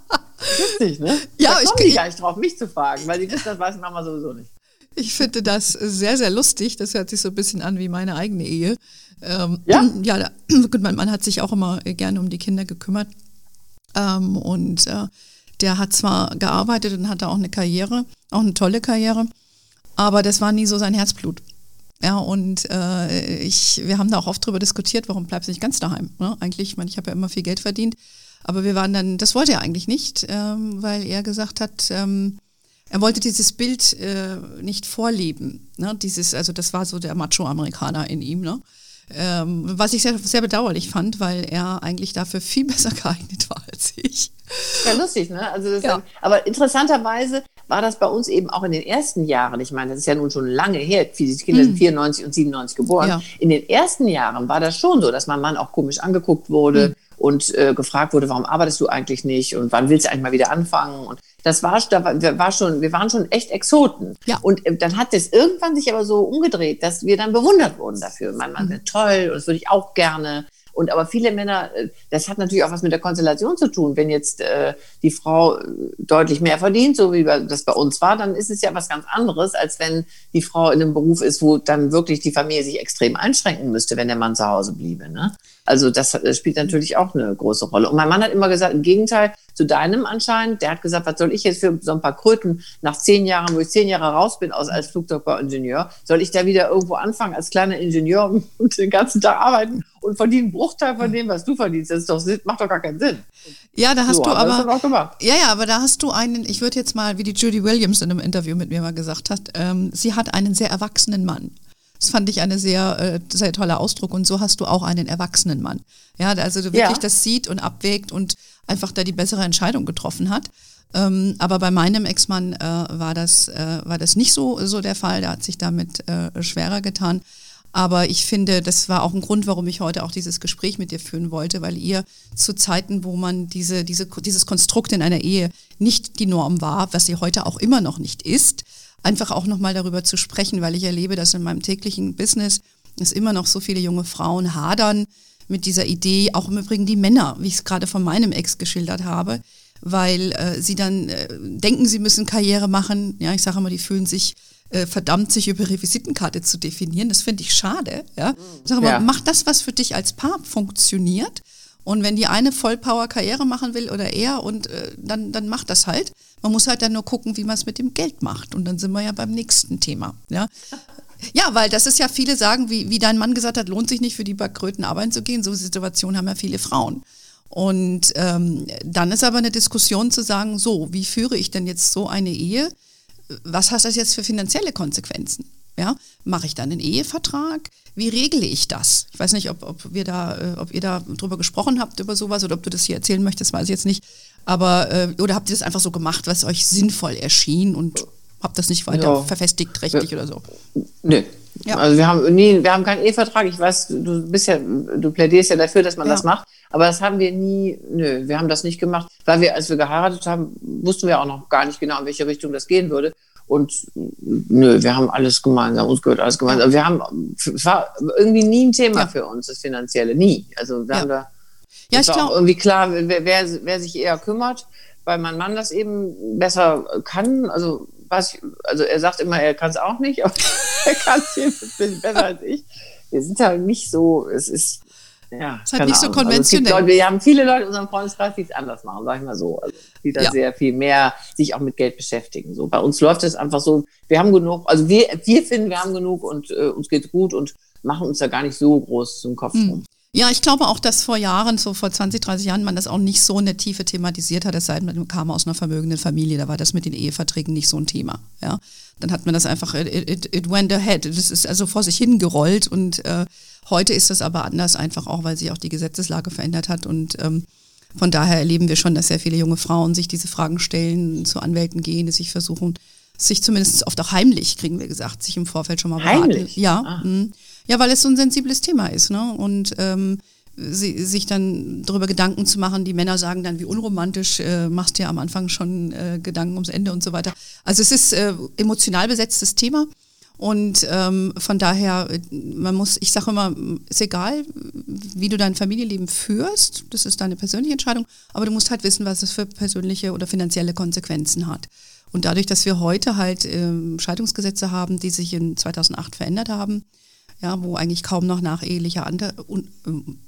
Lustig, ne? Ja, da ich kommen die gar nicht drauf, mich zu fragen, weil die wissen, das weiß Mama sowieso nicht. Ich finde das sehr, sehr lustig. Das hört sich so ein bisschen an wie meine eigene Ehe. Ähm, ja? [clears throat] Ja, [clears throat] gut, mein Mann hat sich auch immer gerne um die Kinder gekümmert. Ähm, und äh, der hat zwar gearbeitet und hatte auch eine Karriere, auch eine tolle Karriere, aber das war nie so sein Herzblut. Ja, und äh, ich, wir haben da auch oft drüber diskutiert, warum bleibst du nicht ganz daheim? Ne? Eigentlich, ich meine, ich habe ja immer viel Geld verdient, aber wir waren dann, das wollte er eigentlich nicht, ähm, weil er gesagt hat, ähm, er wollte dieses Bild äh, nicht vorleben. Ne? Dieses, also das war so der Macho-Amerikaner in ihm. Ne? Ähm, was ich sehr, sehr bedauerlich fand, weil er eigentlich dafür viel [laughs] besser geeignet war als ich. Ja, lustig, ne? Also ja. Dann, aber interessanterweise war das bei uns eben auch in den ersten Jahren. Ich meine, das ist ja nun schon lange her. Viele Kinder mhm. sind 94 und 97 geboren. Ja. In den ersten Jahren war das schon so, dass mein Mann auch komisch angeguckt wurde. Mhm und äh, gefragt wurde, warum arbeitest du eigentlich nicht und wann willst du eigentlich mal wieder anfangen? Und das war, da war schon, wir waren schon echt Exoten. Ja. Und äh, dann hat es irgendwann sich aber so umgedreht, dass wir dann bewundert wurden dafür. Mein Mann mhm. wäre toll und das würde ich auch gerne. Und aber viele Männer, äh, das hat natürlich auch was mit der Konstellation zu tun. Wenn jetzt äh, die Frau äh, deutlich mehr verdient, so wie das bei uns war, dann ist es ja was ganz anderes, als wenn die Frau in einem Beruf ist, wo dann wirklich die Familie sich extrem einschränken müsste, wenn der Mann zu Hause bliebe. Ne? Also das spielt natürlich auch eine große Rolle. Und mein Mann hat immer gesagt, im Gegenteil zu deinem anscheinend, der hat gesagt, was soll ich jetzt für so ein paar Kröten nach zehn Jahren, wo ich zehn Jahre raus bin aus, als Flugzeugbauingenieur, soll ich da wieder irgendwo anfangen als kleiner Ingenieur [laughs] und den ganzen Tag arbeiten und verdienen einen Bruchteil von dem, was du verdienst. Das doch, macht doch gar keinen Sinn. Ja, da hast so, du aber, ja, ja, aber da hast du einen, ich würde jetzt mal, wie die Judy Williams in einem Interview mit mir mal gesagt hat, ähm, sie hat einen sehr erwachsenen Mann. Das fand ich eine sehr, äh, sehr toller Ausdruck. Und so hast du auch einen erwachsenen Mann. Ja, also du wirklich ja. das sieht und abwägt und einfach da die bessere Entscheidung getroffen hat. Ähm, aber bei meinem Ex-Mann äh, war, das, äh, war das nicht so, so der Fall. Der hat sich damit äh, schwerer getan. Aber ich finde, das war auch ein Grund, warum ich heute auch dieses Gespräch mit dir führen wollte, weil ihr zu Zeiten, wo man diese, diese, dieses Konstrukt in einer Ehe nicht die Norm war, was sie heute auch immer noch nicht ist, einfach auch nochmal darüber zu sprechen, weil ich erlebe, dass in meinem täglichen Business es immer noch so viele junge Frauen hadern mit dieser Idee, auch im Übrigen die Männer, wie ich es gerade von meinem Ex geschildert habe, weil äh, sie dann äh, denken, sie müssen Karriere machen. Ja, ich sage immer, die fühlen sich äh, verdammt, sich über ihre Visitenkarte zu definieren. Das finde ich schade. Ja, ich sage immer, ja. mach das, was für dich als Paar funktioniert. Und wenn die eine Vollpower Karriere machen will oder er und äh, dann, dann macht das halt. Man muss halt dann nur gucken, wie man es mit dem Geld macht. Und dann sind wir ja beim nächsten Thema. Ja, [laughs] ja weil das ist ja, viele sagen, wie, wie dein Mann gesagt hat, lohnt sich nicht für die Backkröten arbeiten zu gehen. So eine Situation haben ja viele Frauen. Und ähm, dann ist aber eine Diskussion zu sagen, so, wie führe ich denn jetzt so eine Ehe? Was hat das jetzt für finanzielle Konsequenzen? Ja, mache ich dann einen Ehevertrag? Wie regle ich das? Ich weiß nicht, ob, ob wir da, äh, ob ihr da drüber gesprochen habt über sowas oder ob du das hier erzählen möchtest, weiß ich jetzt nicht. Aber, äh, oder habt ihr das einfach so gemacht, was euch sinnvoll erschien und habt das nicht weiter ja. verfestigt rechtlich ja. oder so? Nö. Ja. Also wir haben nie, wir haben keinen Ehevertrag. Ich weiß, du bist ja, du plädierst ja dafür, dass man das macht. Aber das haben wir nie, nö, wir haben das nicht gemacht, weil wir, als wir geheiratet haben, wussten wir auch noch gar nicht genau, in welche Richtung das gehen würde. Und nö, wir haben alles gemeinsam, uns gehört alles gemeinsam. Wir haben, es war irgendwie nie ein Thema für uns, das Finanzielle, nie. Also wir haben da ja, ich glaube irgendwie klar, wer, wer, wer, sich eher kümmert, weil mein Mann das eben besser kann. Also was, also er sagt immer, er kann es auch nicht, [laughs] aber er kann es besser als ich. Wir sind halt nicht so, es ist ja, ist halt nicht so konventionell. Also Leute, wir haben viele Leute in unserem Freundeskreis, die es anders machen, sag ich mal so. Also, die da ja. sehr viel mehr sich auch mit Geld beschäftigen. So, bei uns läuft es einfach so, wir haben genug, also wir, wir finden, wir haben genug und äh, uns geht gut und machen uns da gar nicht so groß zum Kopf hm. rum. Ja, ich glaube auch, dass vor Jahren, so vor 20, 30 Jahren, man das auch nicht so in der Tiefe thematisiert hat, es sei denn, man kam aus einer vermögenden Familie, da war das mit den Eheverträgen nicht so ein Thema. Ja. Dann hat man das einfach, it, it, it went ahead. Das ist also vor sich hingerollt und äh, heute ist das aber anders, einfach auch, weil sich auch die Gesetzeslage verändert hat und ähm, von daher erleben wir schon, dass sehr viele junge Frauen sich diese Fragen stellen, zu Anwälten gehen, sich versuchen, sich zumindest oft auch heimlich, kriegen wir gesagt, sich im Vorfeld schon mal beraten. Heimlich? Ja. Ah. Ja, weil es so ein sensibles Thema ist, ne? Und ähm, sie, sich dann darüber Gedanken zu machen. Die Männer sagen dann, wie unromantisch, äh, machst dir am Anfang schon äh, Gedanken ums Ende und so weiter. Also es ist äh, emotional besetztes Thema. Und ähm, von daher, man muss, ich sage immer, ist egal, wie du dein Familienleben führst, das ist deine persönliche Entscheidung, aber du musst halt wissen, was es für persönliche oder finanzielle Konsequenzen hat. Und dadurch, dass wir heute halt ähm, Scheidungsgesetze haben, die sich in 2008 verändert haben, ja, wo eigentlich kaum noch nachehelicher Unter Un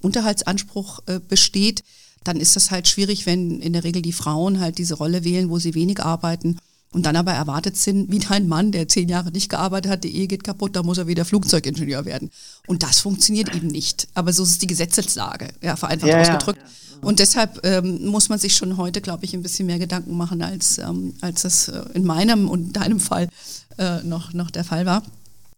Unterhaltsanspruch äh, besteht, dann ist das halt schwierig, wenn in der Regel die Frauen halt diese Rolle wählen, wo sie wenig arbeiten und dann aber erwartet sind, [laughs] wie dein Mann, der zehn Jahre nicht gearbeitet hat, die Ehe geht kaputt, da muss er wieder Flugzeugingenieur werden. Und das funktioniert eben nicht. Aber so ist die Gesetzeslage, ja, vereinfacht ja, ausgedrückt. Ja. Und deshalb ähm, muss man sich schon heute, glaube ich, ein bisschen mehr Gedanken machen, als, ähm, als das äh, in meinem und deinem Fall äh, noch, noch der Fall war.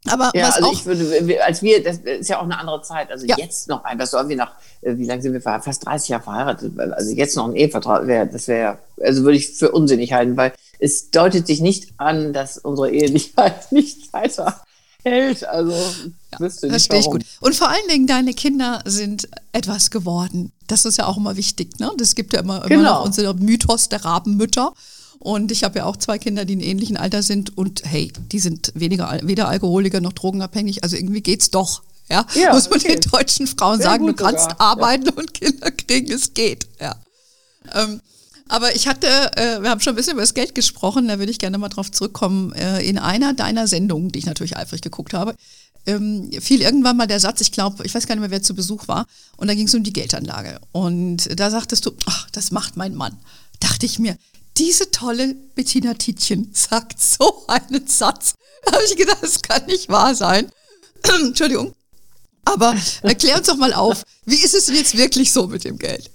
Aber ja, was also auch ich würde, als wir, das ist ja auch eine andere Zeit. Also ja. jetzt noch ein, was sollen wir nach, äh, wie lange sind wir verheiratet? Fast 30 Jahre verheiratet. Also jetzt noch ein Ehevertrag wäre, das wäre, also würde ich für unsinnig halten, weil es deutet sich nicht an, dass unsere Ehe nicht, [laughs] nicht weiter hält. Also ja, wüsste nicht verstehe ich gut. Und vor allen Dingen, deine Kinder sind etwas geworden. Das ist ja auch immer wichtig. Ne? Das gibt ja immer, immer genau. noch unseren Mythos der Rabenmütter. Und ich habe ja auch zwei Kinder, die in ähnlichen Alter sind und hey, die sind weniger, weder Alkoholiker noch drogenabhängig. Also irgendwie geht's doch. Ja, ja muss man den deutschen Frauen Sehr sagen, du kannst sogar. arbeiten ja. und Kinder kriegen, es geht. Ja. Ähm, aber ich hatte, äh, wir haben schon ein bisschen über das Geld gesprochen, da würde ich gerne mal drauf zurückkommen. Äh, in einer deiner Sendungen, die ich natürlich eifrig geguckt habe, ähm, fiel irgendwann mal der Satz, ich glaube, ich weiß gar nicht mehr, wer zu Besuch war, und da ging es um die Geldanlage. Und da sagtest du, ach, das macht mein Mann. Dachte ich mir, diese tolle Bettina Tietjen sagt so einen Satz. Da habe ich gedacht, das kann nicht wahr sein. [clears throat] Entschuldigung. Aber erklär uns doch mal auf, wie ist es jetzt wirklich so mit dem Geld?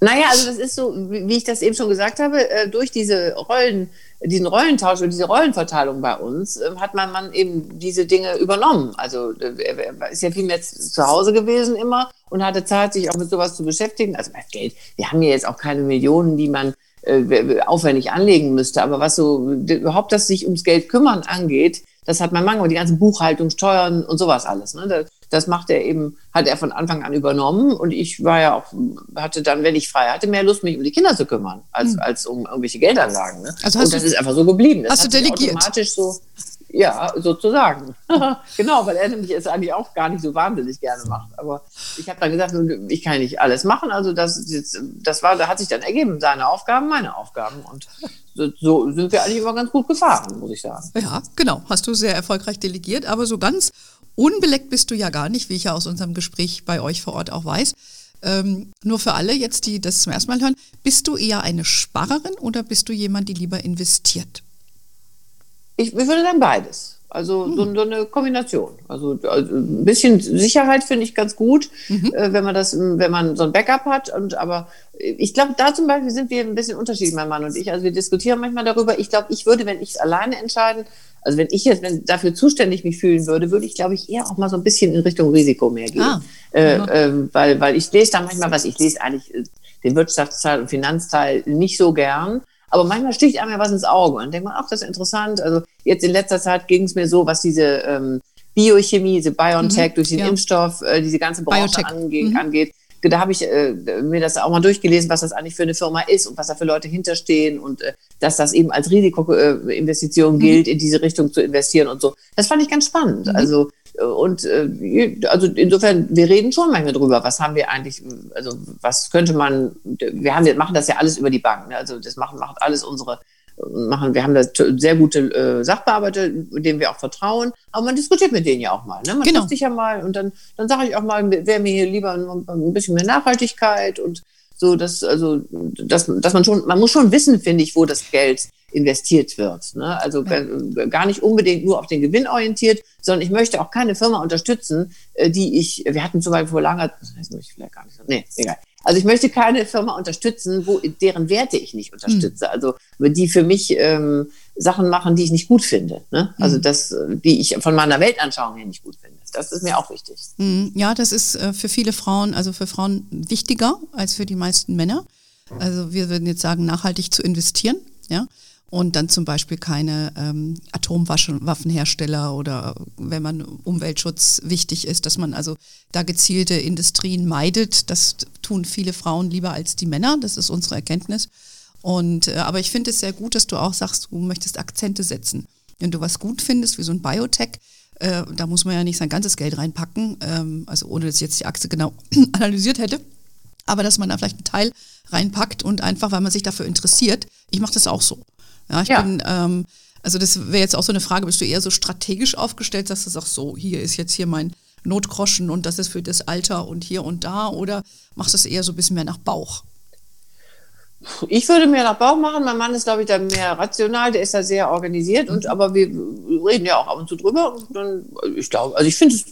Naja, also das ist so, wie ich das eben schon gesagt habe, äh, durch diese Rollen, diesen Rollentausch und diese Rollenverteilung bei uns ähm, hat mein Mann eben diese Dinge übernommen. Also äh, er ist ja viel mehr zu Hause gewesen immer und hatte Zeit, sich auch mit sowas zu beschäftigen. Also bei Geld, wir haben ja jetzt auch keine Millionen, die man äh, aufwendig anlegen müsste. Aber was so überhaupt das sich ums Geld kümmern angeht, das hat mein Mann und die ganze Buchhaltung, Steuern und sowas alles. Ne? Das macht er eben, hat er von Anfang an übernommen und ich war ja auch, hatte dann, wenn ich frei hatte, mehr Lust, mich um die Kinder zu kümmern, als, mhm. als um irgendwelche Geldanlagen. Ne? Also und das du, ist einfach so geblieben. Das hast du delegiert? Automatisch so, ja, sozusagen. [laughs] genau, weil er nämlich es eigentlich auch gar nicht so wahnsinnig gerne macht. Aber ich habe dann gesagt, ich kann nicht alles machen. Also das, das war, da hat sich dann ergeben, seine Aufgaben, meine Aufgaben. Und so sind wir eigentlich immer ganz gut gefahren, muss ich sagen. Ja, genau. Hast du sehr erfolgreich delegiert, aber so ganz unbeleckt bist du ja gar nicht, wie ich ja aus unserem Gespräch bei euch vor Ort auch weiß. Ähm, nur für alle jetzt, die das zum ersten Mal hören, bist du eher eine Sparerin oder bist du jemand, die lieber investiert? Ich, ich würde sagen beides. Also so, hm. so, eine Kombination. Also, also, ein bisschen Sicherheit finde ich ganz gut, mhm. äh, wenn man das, wenn man so ein Backup hat. Und aber ich glaube, da zum Beispiel sind wir ein bisschen unterschiedlich, mein Mann und ich. Also wir diskutieren manchmal darüber. Ich glaube, ich würde, wenn ich es alleine entscheiden, also wenn ich jetzt wenn dafür zuständig mich fühlen würde, würde ich, glaube ich, eher auch mal so ein bisschen in Richtung Risiko mehr gehen. Ah. Äh, äh, weil, weil ich lese da manchmal was, ich lese eigentlich äh, den Wirtschaftsteil und Finanzteil nicht so gern. Aber manchmal sticht einem ja was ins Auge und denkt man, ach, das ist interessant. Also jetzt in letzter Zeit ging es mir so, was diese ähm, Biochemie, diese BioNTech mhm, durch den ja. Impfstoff, äh, diese ganze Branche ange mhm. angeht. Da habe ich äh, mir das auch mal durchgelesen, was das eigentlich für eine Firma ist und was da für Leute hinterstehen und äh, dass das eben als Risikoinvestition mhm. gilt, in diese Richtung zu investieren und so. Das fand ich ganz spannend. Mhm. Also und äh, also insofern, wir reden schon manchmal drüber, was haben wir eigentlich, also was könnte man, wir haben, wir machen das ja alles über die Bank, ne? also das machen, macht alles unsere, machen, wir haben da sehr gute äh, Sachbearbeiter, denen wir auch vertrauen, aber man diskutiert mit denen ja auch mal, ne? man genau. trifft sich ja mal und dann, dann sage ich auch mal, wäre mir hier lieber ein, ein bisschen mehr Nachhaltigkeit und so, dass, also, dass, dass man schon, man muss schon wissen, finde ich, wo das Geld investiert wird. Ne? Also ja. gar nicht unbedingt nur auf den Gewinn orientiert, sondern ich möchte auch keine Firma unterstützen, äh, die ich, wir hatten zum Beispiel vor langer, das weiß ich vielleicht gar nicht, nee, egal. Also ich möchte keine Firma unterstützen, wo deren Werte ich nicht unterstütze. Mhm. Also die für mich ähm, Sachen machen, die ich nicht gut finde. Ne? Also mhm. das, die ich von meiner Weltanschauung her nicht gut finde. Das ist mir auch wichtig. Mhm. Ja, das ist äh, für viele Frauen, also für Frauen wichtiger als für die meisten Männer. Also wir würden jetzt sagen, nachhaltig zu investieren. Ja und dann zum Beispiel keine ähm, Atomwaffenhersteller oder wenn man Umweltschutz wichtig ist, dass man also da gezielte Industrien meidet. Das tun viele Frauen lieber als die Männer. Das ist unsere Erkenntnis. Und äh, aber ich finde es sehr gut, dass du auch sagst, du möchtest Akzente setzen. Wenn du was gut findest, wie so ein Biotech, äh, da muss man ja nicht sein ganzes Geld reinpacken, ähm, also ohne dass ich jetzt die Aktie genau [clears throat] analysiert hätte, aber dass man da vielleicht einen Teil reinpackt und einfach, weil man sich dafür interessiert, ich mache das auch so. Ja, ich ja. bin, ähm, also das wäre jetzt auch so eine Frage, bist du eher so strategisch aufgestellt, dass du sagst, so, hier ist jetzt hier mein Notgroschen und das ist für das Alter und hier und da oder machst du es eher so ein bisschen mehr nach Bauch? Ich würde mehr nach Bauch machen. Mein Mann ist, glaube ich, da mehr rational. Der ist da sehr organisiert. Und, aber wir reden ja auch ab und zu drüber. Und dann, ich glaube, also ich finde, es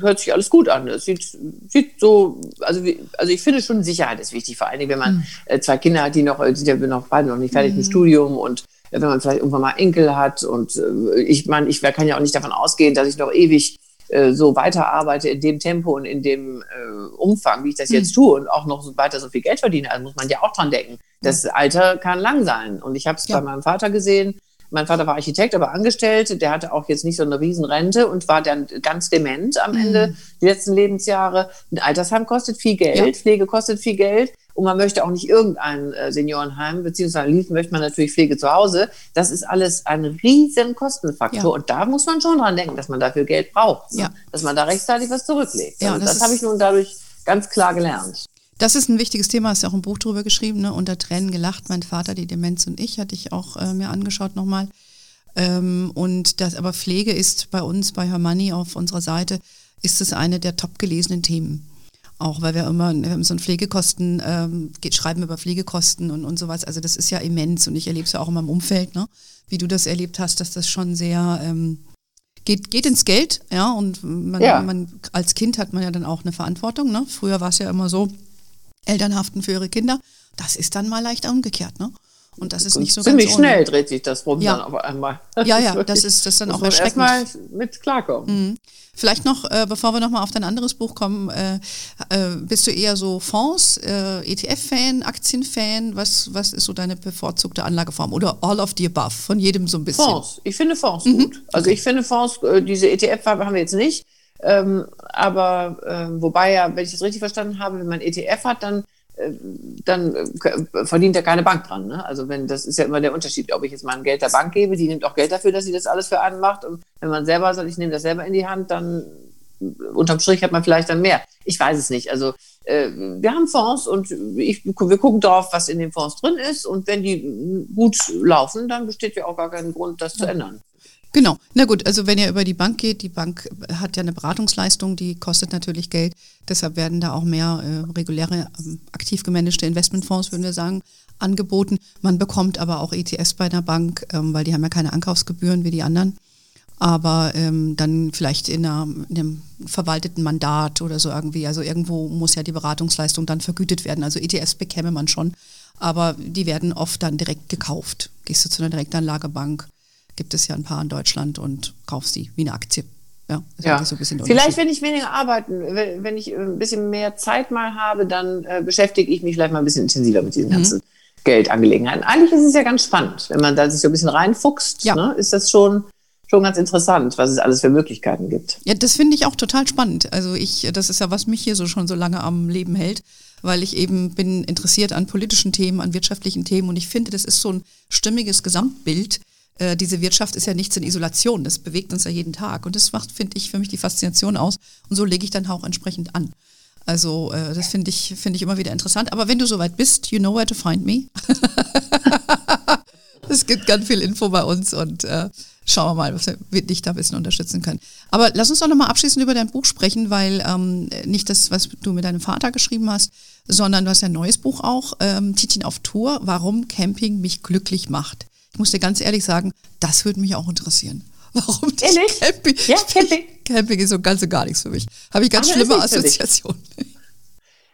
hört sich alles gut an. Es sieht, sieht so, also, also ich finde schon Sicherheit ist wichtig. Vor allen Dingen, wenn man mhm. äh, zwei Kinder hat, die noch, die sind ja noch beide noch nicht fertig mhm. mit Studium und äh, wenn man vielleicht irgendwann mal Enkel hat. Und äh, ich meine, ich kann ja auch nicht davon ausgehen, dass ich noch ewig äh, so weiterarbeite in dem Tempo und in dem äh, Umfang, wie ich das jetzt hm. tue und auch noch so weiter so viel Geld verdiene, also muss man ja auch dran denken. Das Alter kann lang sein. Und ich habe es ja. bei meinem Vater gesehen. Mein Vater war Architekt, aber angestellt. Der hatte auch jetzt nicht so eine Riesenrente und war dann ganz dement am Ende, mhm. die letzten Lebensjahre. Ein Altersheim kostet viel Geld, ja. Pflege kostet viel Geld. Und man möchte auch nicht irgendein äh, Seniorenheim, beziehungsweise liefern möchte man natürlich Pflege zu Hause. Das ist alles ein riesen Kostenfaktor ja. und da muss man schon dran denken, dass man dafür Geld braucht, ne? ja. dass man da rechtzeitig was zurücklegt. Ja, also das, das habe ich nun dadurch ganz klar gelernt. Das ist ein wichtiges Thema, hast du auch ein Buch drüber geschrieben, ne? unter Tränen gelacht, mein Vater, die Demenz und ich, hatte ich auch äh, mir angeschaut nochmal. Ähm, und das, aber Pflege ist bei uns, bei Hermanni auf unserer Seite, ist es eine der top gelesenen Themen. Auch weil wir immer wir so ein Pflegekosten, ähm, geht, schreiben über Pflegekosten und, und sowas. Also das ist ja immens und ich erlebe es ja auch in meinem Umfeld, ne? wie du das erlebt hast, dass das schon sehr ähm, geht, geht ins Geld, ja, und man, ja. man als Kind hat man ja dann auch eine Verantwortung. Ne? Früher war es ja immer so, Eltern haften für ihre Kinder. Das ist dann mal leicht umgekehrt, ne? Und das ist nicht so Ziemlich ganz schnell dreht sich das rum ja. dann auf einmal. Das ja, ja, das ist das dann auch erschreckend. Erstmal mit klarkommen. Mhm. Vielleicht noch, äh, bevor wir nochmal auf dein anderes Buch kommen, äh, äh, bist du eher so Fonds, äh, ETF-Fan, Aktien-Fan? Was, was ist so deine bevorzugte Anlageform? Oder all of the above, von jedem so ein bisschen? Fonds. Ich finde Fonds mhm. gut. Also ich finde Fonds, äh, diese ETF-Farbe haben wir jetzt nicht. Ähm, aber äh, wobei ja, wenn ich das richtig verstanden habe, wenn man ETF hat, dann dann äh, verdient ja keine Bank dran. Ne? Also wenn das ist ja immer der Unterschied, ob ich jetzt mal ein Geld der Bank gebe, die nimmt auch Geld dafür, dass sie das alles für einen macht. Und wenn man selber sagt, ich nehme das selber in die Hand, dann unterm Strich hat man vielleicht dann mehr. Ich weiß es nicht. Also äh, wir haben Fonds und ich, wir gucken drauf, was in den Fonds drin ist. Und wenn die gut laufen, dann besteht ja auch gar keinen Grund, das zu ändern. Genau. Na gut, also wenn ihr über die Bank geht, die Bank hat ja eine Beratungsleistung, die kostet natürlich Geld. Deshalb werden da auch mehr äh, reguläre, ähm, aktiv gemanagte Investmentfonds, würden wir sagen, angeboten. Man bekommt aber auch ETFs bei der Bank, ähm, weil die haben ja keine Ankaufsgebühren wie die anderen. Aber ähm, dann vielleicht in, einer, in, einem verwalteten Mandat oder so irgendwie. Also irgendwo muss ja die Beratungsleistung dann vergütet werden. Also ETFs bekäme man schon, aber die werden oft dann direkt gekauft. Gehst du zu einer Direktanlagebank gibt es ja ein paar in Deutschland und kaufst die wie eine Aktie. Ja, ja. So vielleicht, wenn ich weniger arbeiten, wenn ich ein bisschen mehr Zeit mal habe, dann äh, beschäftige ich mich vielleicht mal ein bisschen intensiver mit diesen mhm. ganzen Geldangelegenheiten. Eigentlich ist es ja ganz spannend, wenn man da sich so ein bisschen reinfuchst, ja. ne, ist das schon schon ganz interessant, was es alles für Möglichkeiten gibt. Ja, das finde ich auch total spannend. Also ich, das ist ja, was mich hier so schon so lange am Leben hält, weil ich eben bin interessiert an politischen Themen, an wirtschaftlichen Themen und ich finde, das ist so ein stimmiges Gesamtbild, äh, diese Wirtschaft ist ja nichts in Isolation, das bewegt uns ja jeden Tag. Und das macht, finde ich, für mich die Faszination aus. Und so lege ich dann auch entsprechend an. Also äh, das finde ich, finde ich immer wieder interessant. Aber wenn du soweit bist, you know where to find me. [laughs] es gibt ganz viel Info bei uns und äh, schauen wir mal, was wir dich da ein bisschen unterstützen können. Aber lass uns doch nochmal abschließend über dein Buch sprechen, weil ähm, nicht das, was du mit deinem Vater geschrieben hast, sondern du hast ja ein neues Buch auch, ähm, Titin auf Tour, warum Camping mich glücklich macht. Ich muss dir ganz ehrlich sagen, das würde mich auch interessieren. [laughs] Warum Ehrlich? Camping? Ja, Camping. Camping ist so ganz und gar nichts für mich. Habe ich ganz Ach, schlimme Assoziationen.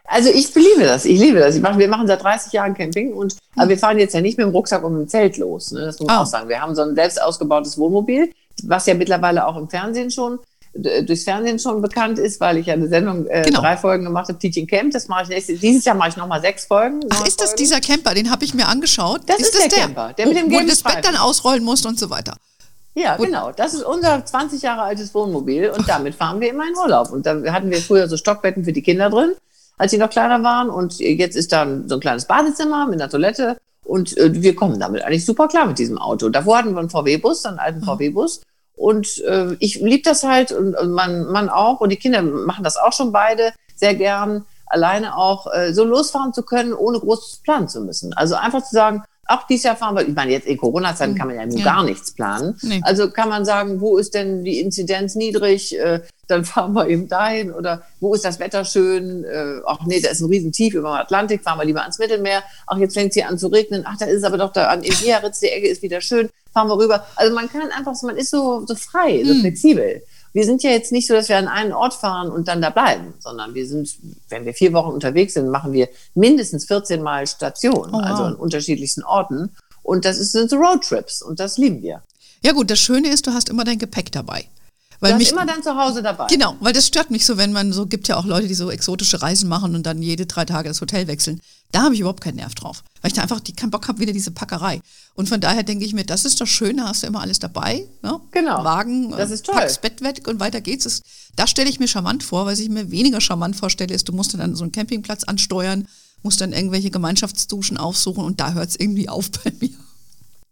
Also ich liebe das, ich liebe das. Ich mach, wir machen seit 30 Jahren Camping und aber wir fahren jetzt ja nicht mit dem Rucksack und mit dem Zelt los. Ne? Das muss man ah. auch sagen. Wir haben so ein selbst ausgebautes Wohnmobil, was ja mittlerweile auch im Fernsehen schon durchs Fernsehen schon bekannt ist, weil ich ja eine Sendung, äh, genau. drei Folgen gemacht habe, Teaching Camp. Das mache ich nächstes, dieses Jahr mache ich nochmal sechs Folgen. Ach, ist das Folgen. dieser Camper? Den habe ich mir angeschaut. Das ist, ist das der, der Camper, der mit dem Wo du das Bett dann ausrollen musst und so weiter. Ja, Gut. genau. Das ist unser 20 Jahre altes Wohnmobil und damit fahren wir immer in Urlaub. Und da hatten wir früher so Stockbetten für die Kinder drin, als sie noch kleiner waren. Und jetzt ist da so ein kleines Badezimmer mit einer Toilette. Und äh, wir kommen damit eigentlich super klar mit diesem Auto. Davor hatten wir einen VW-Bus, einen alten mhm. VW-Bus. Und äh, ich liebe das halt und, und man, man auch. Und die Kinder machen das auch schon beide sehr gern, alleine auch äh, so losfahren zu können, ohne groß planen zu müssen. Also einfach zu sagen, auch dieses Jahr fahren wir, ich meine, jetzt in Corona-Zeiten kann man ja, ja, gar nichts planen. Nee. Also kann man sagen, wo ist denn die Inzidenz niedrig? Äh, dann [laughs] fahren wir eben dahin. Oder wo ist das Wetter schön? Äh, ach nee, da ist ein Riesentief über dem Atlantik, fahren wir lieber ans Mittelmeer. Ach, jetzt fängt es hier an zu regnen. Ach, da ist es aber doch da an Biarritz, die Ecke ist wieder schön. Fahren wir rüber. Also man kann einfach, man ist so, so frei, so hm. flexibel wir sind ja jetzt nicht so, dass wir an einen Ort fahren und dann da bleiben, sondern wir sind, wenn wir vier Wochen unterwegs sind, machen wir mindestens 14 Mal Stationen, oh, wow. also an unterschiedlichsten Orten. Und das sind so Roadtrips und das lieben wir. Ja gut, das Schöne ist, du hast immer dein Gepäck dabei. Weil du mich, immer dann zu Hause dabei. Genau, weil das stört mich so, wenn man so, gibt ja auch Leute, die so exotische Reisen machen und dann jede drei Tage das Hotel wechseln. Da habe ich überhaupt keinen Nerv drauf. Weil ich da einfach die, keinen Bock habe, wieder diese Packerei. Und von daher denke ich mir, das ist doch schön, da hast du immer alles dabei. Ne? Genau. Wagen, das ist toll. packst Bett weg und weiter geht's. Das, das stelle ich mir charmant vor. Was ich mir weniger charmant vorstelle, ist, du musst dann so einen Campingplatz ansteuern muss dann irgendwelche Gemeinschaftsduschen aufsuchen und da hört es irgendwie auf bei mir.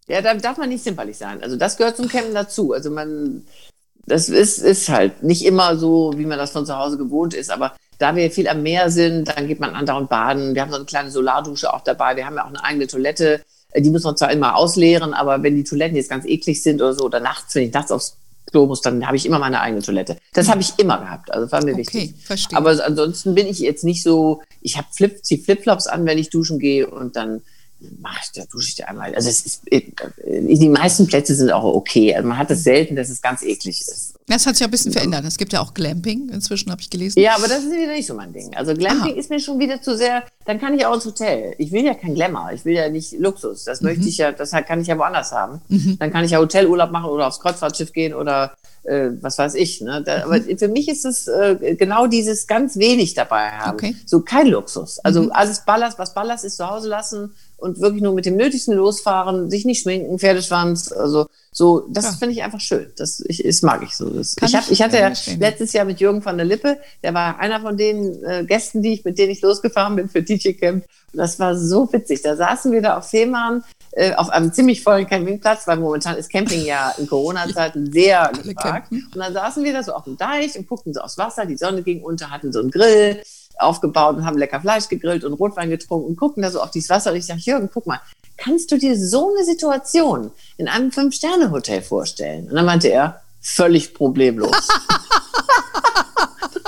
Ja, da darf man nicht zimperlich sein. Also das gehört zum Campen dazu. Also man, das ist, ist halt nicht immer so, wie man das von zu Hause gewohnt ist, aber da wir viel am Meer sind, dann geht man andauernd baden. Wir haben so eine kleine Solardusche auch dabei. Wir haben ja auch eine eigene Toilette. Die muss man zwar immer ausleeren, aber wenn die Toiletten jetzt ganz eklig sind oder so, oder nachts, wenn ich nachts aufs Klo muss, dann habe ich immer meine eigene Toilette. Das habe ich immer gehabt. Also war mir okay, wichtig. Verstehe. Aber ansonsten bin ich jetzt nicht so, ich habe Flip, ziehe Flipflops an, wenn ich duschen gehe und dann mache ich, da dusche ich da einmal. Also es ist, äh, die meisten Plätze sind auch okay. Also man hat es selten, dass es ganz eklig ist. Das hat sich ein bisschen verändert. Es gibt ja auch Glamping, inzwischen habe ich gelesen. Ja, aber das ist wieder nicht so mein Ding. Also Glamping Aha. ist mir schon wieder zu sehr, dann kann ich auch ins Hotel. Ich will ja kein Glamour, ich will ja nicht Luxus. Das mhm. möchte ich ja, das kann ich ja woanders haben. Mhm. Dann kann ich ja Hotelurlaub machen oder aufs Kreuzfahrtschiff gehen oder äh, was weiß ich. Ne? Da, mhm. Aber für mich ist es äh, genau dieses ganz wenig dabei haben. Okay. So kein Luxus. Also mhm. alles Ballast, was Ballast ist, zu Hause lassen und wirklich nur mit dem Nötigsten losfahren, sich nicht schminken, Pferdeschwanz, also so, das ja. finde ich einfach schön. Das, ich, das mag ich so. Das, ich, hab, ich hatte ja letztes Jahr mit Jürgen von der Lippe, der war einer von den äh, Gästen, die ich, mit denen ich losgefahren bin für DJ Camp. Und das war so witzig. Da saßen wir da auf Fehmarn äh, auf einem ziemlich vollen Campingplatz, weil momentan ist Camping ja in Corona-Zeiten sehr gefragt. Und dann saßen wir da so auf dem Deich und guckten so aufs Wasser, die Sonne ging unter, hatten so einen Grill aufgebaut und haben lecker Fleisch gegrillt und Rotwein getrunken und gucken da so auf dieses Wasser und ich sage, Jürgen, guck mal, kannst du dir so eine Situation in einem Fünf-Sterne-Hotel vorstellen? Und dann meinte er, völlig problemlos. [laughs]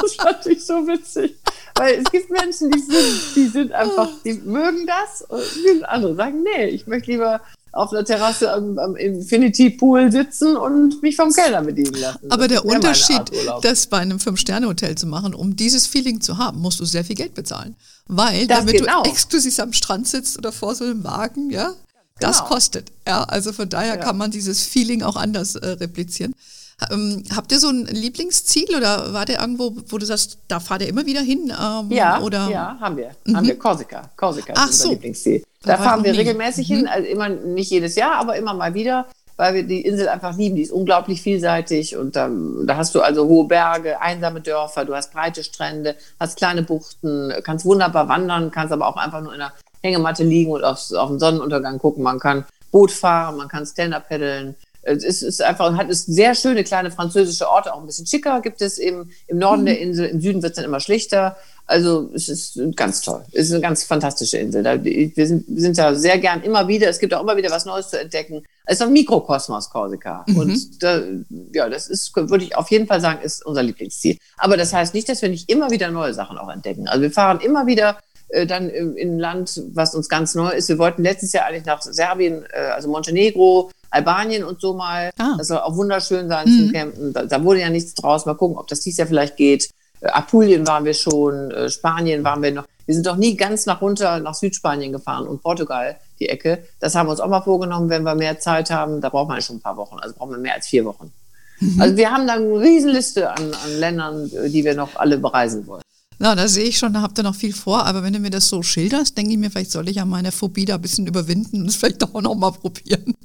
das fand ich so witzig. Weil es gibt Menschen, die sind, die sind einfach, die mögen das und andere sagen, nee, ich möchte lieber auf einer Terrasse am, am Infinity Pool sitzen und mich vom Kellner bedienen lassen. Aber der Unterschied, das bei einem Fünf-Sterne-Hotel zu machen, um dieses Feeling zu haben, musst du sehr viel Geld bezahlen. Weil, das damit genau. du exklusiv am Strand sitzt oder vor so einem Wagen, ja, das genau. kostet. Ja, also von daher ja. kann man dieses Feeling auch anders äh, replizieren. Ähm, habt ihr so ein Lieblingsziel oder war der irgendwo, wo du sagst, da fahrt ihr immer wieder hin? Ähm, ja, oder? ja, haben wir. Mhm. Haben wir Korsika. Korsika Ach ist unser so. Lieblingsziel. Da, da fahren wir regelmäßig mhm. hin, also immer nicht jedes Jahr, aber immer mal wieder, weil wir die Insel einfach lieben. Die ist unglaublich vielseitig und da, da hast du also hohe Berge, einsame Dörfer, du hast breite Strände, hast kleine Buchten, kannst wunderbar wandern, kannst aber auch einfach nur in der Hängematte liegen und aufs, auf den Sonnenuntergang gucken. Man kann Boot fahren, man kann Stand-up paddeln. Es ist einfach, hat es sehr schöne kleine französische Orte, auch ein bisschen schicker gibt es im, im Norden mhm. der Insel. Im Süden wird es dann immer schlichter. Also es ist ganz toll. Es ist eine ganz fantastische Insel. Da, wir, sind, wir sind da sehr gern immer wieder. Es gibt auch immer wieder was Neues zu entdecken. Es ist ein Mikrokosmos Korsika. Mhm. Und da, ja, das ist, würde ich auf jeden Fall sagen, ist unser Lieblingsziel. Aber das heißt nicht, dass wir nicht immer wieder neue Sachen auch entdecken. Also wir fahren immer wieder äh, dann in ein Land, was uns ganz neu ist. Wir wollten letztes Jahr eigentlich nach Serbien, äh, also Montenegro, Albanien und so mal. Ah. Das soll auch wunderschön sein mhm. zum Campen. Da, da, wurde ja nichts draus. Mal gucken, ob das dieses Jahr vielleicht geht. Äh, Apulien waren wir schon, äh, Spanien waren wir noch. Wir sind doch nie ganz nach runter nach Südspanien gefahren und Portugal, die Ecke. Das haben wir uns auch mal vorgenommen, wenn wir mehr Zeit haben. Da braucht man schon ein paar Wochen. Also brauchen wir mehr als vier Wochen. Mhm. Also wir haben da eine Riesenliste an, an Ländern, die wir noch alle bereisen wollen. Na, da sehe ich schon, da habt ihr noch viel vor. Aber wenn du mir das so schilderst, denke ich mir, vielleicht soll ich ja meine Phobie da ein bisschen überwinden und es vielleicht auch noch mal probieren.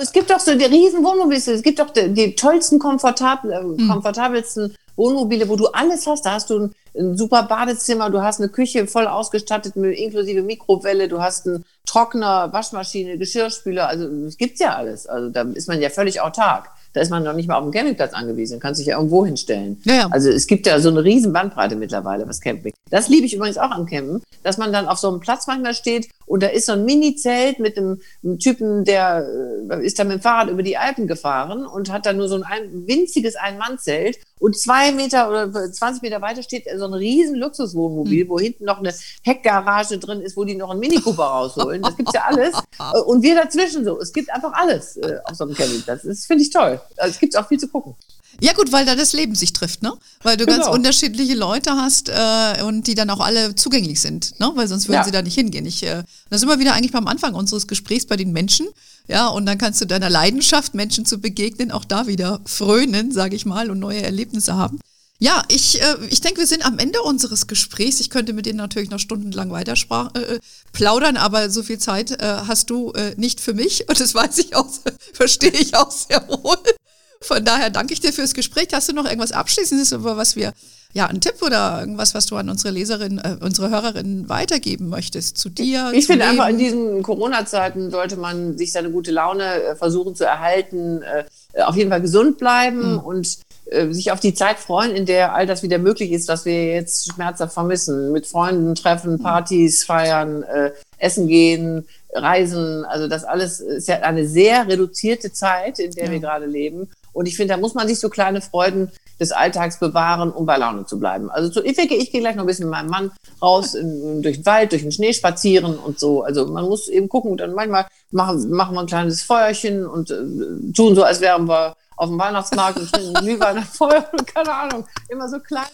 Es gibt doch so die riesen Wohnmobile, es gibt doch die, die tollsten, komfortabel, mhm. komfortabelsten Wohnmobile, wo du alles hast. Da hast du ein, ein, super Badezimmer, du hast eine Küche voll ausgestattet mit inklusive Mikrowelle, du hast einen Trockner, Waschmaschine, Geschirrspüler. Also es gibt's ja alles. Also da ist man ja völlig autark. Da ist man noch nicht mal auf dem Campingplatz angewiesen, kann sich ja irgendwo hinstellen. Ja, ja. Also es gibt ja so eine riesen Bandbreite mittlerweile, was Camping. Das liebe ich übrigens auch am Campen, dass man dann auf so einem Platz manchmal steht und da ist so ein Mini-Zelt mit einem, einem, Typen, der äh, ist dann mit dem Fahrrad über die Alpen gefahren und hat dann nur so ein, ein winziges Ein-Mann-Zelt und zwei Meter oder 20 Meter weiter steht so ein riesen Luxuswohnmobil, mhm. wo hinten noch eine Heckgarage drin ist, wo die noch einen Mini Cooper rausholen. Das gibt's ja alles. [laughs] Und wir dazwischen so. Es gibt einfach alles äh, auf so einem Campingplatz. Das finde ich toll. Also, es gibt auch viel zu gucken. Ja gut, weil da das Leben sich trifft, ne? Weil du genau. ganz unterschiedliche Leute hast äh, und die dann auch alle zugänglich sind, ne? Weil sonst würden ja. sie da nicht hingehen. Ich, äh, das sind wir wieder eigentlich beim Anfang unseres Gesprächs bei den Menschen. Ja, und dann kannst du deiner Leidenschaft, Menschen zu begegnen, auch da wieder frönen, sage ich mal, und neue Erlebnisse haben. Ja, ich, äh, ich denke, wir sind am Ende unseres Gesprächs. Ich könnte mit denen natürlich noch stundenlang weiter äh, äh, plaudern, aber so viel Zeit äh, hast du äh, nicht für mich und das weiß ich auch, [laughs] verstehe ich auch sehr wohl. Von daher danke ich dir fürs Gespräch. Hast du noch irgendwas Abschließendes, über was wir ja, einen Tipp oder irgendwas, was du an unsere Leserinnen, äh, unsere Hörerinnen weitergeben möchtest zu dir? Ich finde einfach, in diesen Corona-Zeiten sollte man sich seine gute Laune äh, versuchen zu erhalten, äh, auf jeden Fall gesund bleiben mhm. und äh, sich auf die Zeit freuen, in der all das wieder möglich ist, was wir jetzt schmerzhaft vermissen. Mit Freunden treffen, mhm. Partys feiern, äh, essen gehen, reisen. Also das alles ist ja eine sehr reduzierte Zeit, in der ja. wir gerade leben. Und ich finde, da muss man sich so kleine Freuden des Alltags bewahren, um bei Laune zu bleiben. Also so, ich ich gehe gleich noch ein bisschen mit meinem Mann raus in, durch den Wald, durch den Schnee spazieren und so. Also man muss eben gucken. dann manchmal machen, machen wir ein kleines Feuerchen und äh, tun so, als wären wir auf dem Weihnachtsmarkt und trinken Glühwein Feuer [laughs] und keine Ahnung. Immer so kleine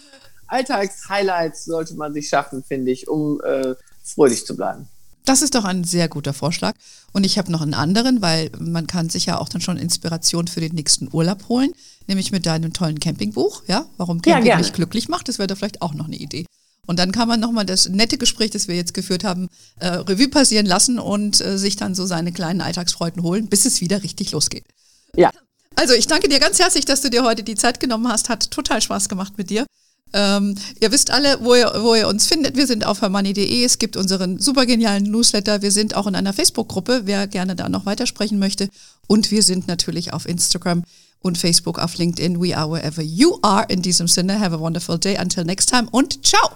Alltagshighlights sollte man sich schaffen, finde ich, um äh, fröhlich zu bleiben. Das ist doch ein sehr guter Vorschlag. Und ich habe noch einen anderen, weil man kann sich ja auch dann schon Inspiration für den nächsten Urlaub holen, nämlich mit deinem tollen Campingbuch. Ja, warum Camping ja, mich glücklich macht, das wäre da vielleicht auch noch eine Idee. Und dann kann man nochmal das nette Gespräch, das wir jetzt geführt haben, äh, Revue passieren lassen und äh, sich dann so seine kleinen Alltagsfreuden holen, bis es wieder richtig losgeht. Ja. Also ich danke dir ganz herzlich, dass du dir heute die Zeit genommen hast. Hat total Spaß gemacht mit dir. Ähm, ihr wisst alle, wo ihr, wo ihr uns findet. Wir sind auf hermoney.de. Es gibt unseren super genialen Newsletter. Wir sind auch in einer Facebook-Gruppe, wer gerne da noch weitersprechen möchte. Und wir sind natürlich auf Instagram und Facebook, auf LinkedIn. We are wherever you are. In diesem Sinne, have a wonderful day. Until next time und ciao.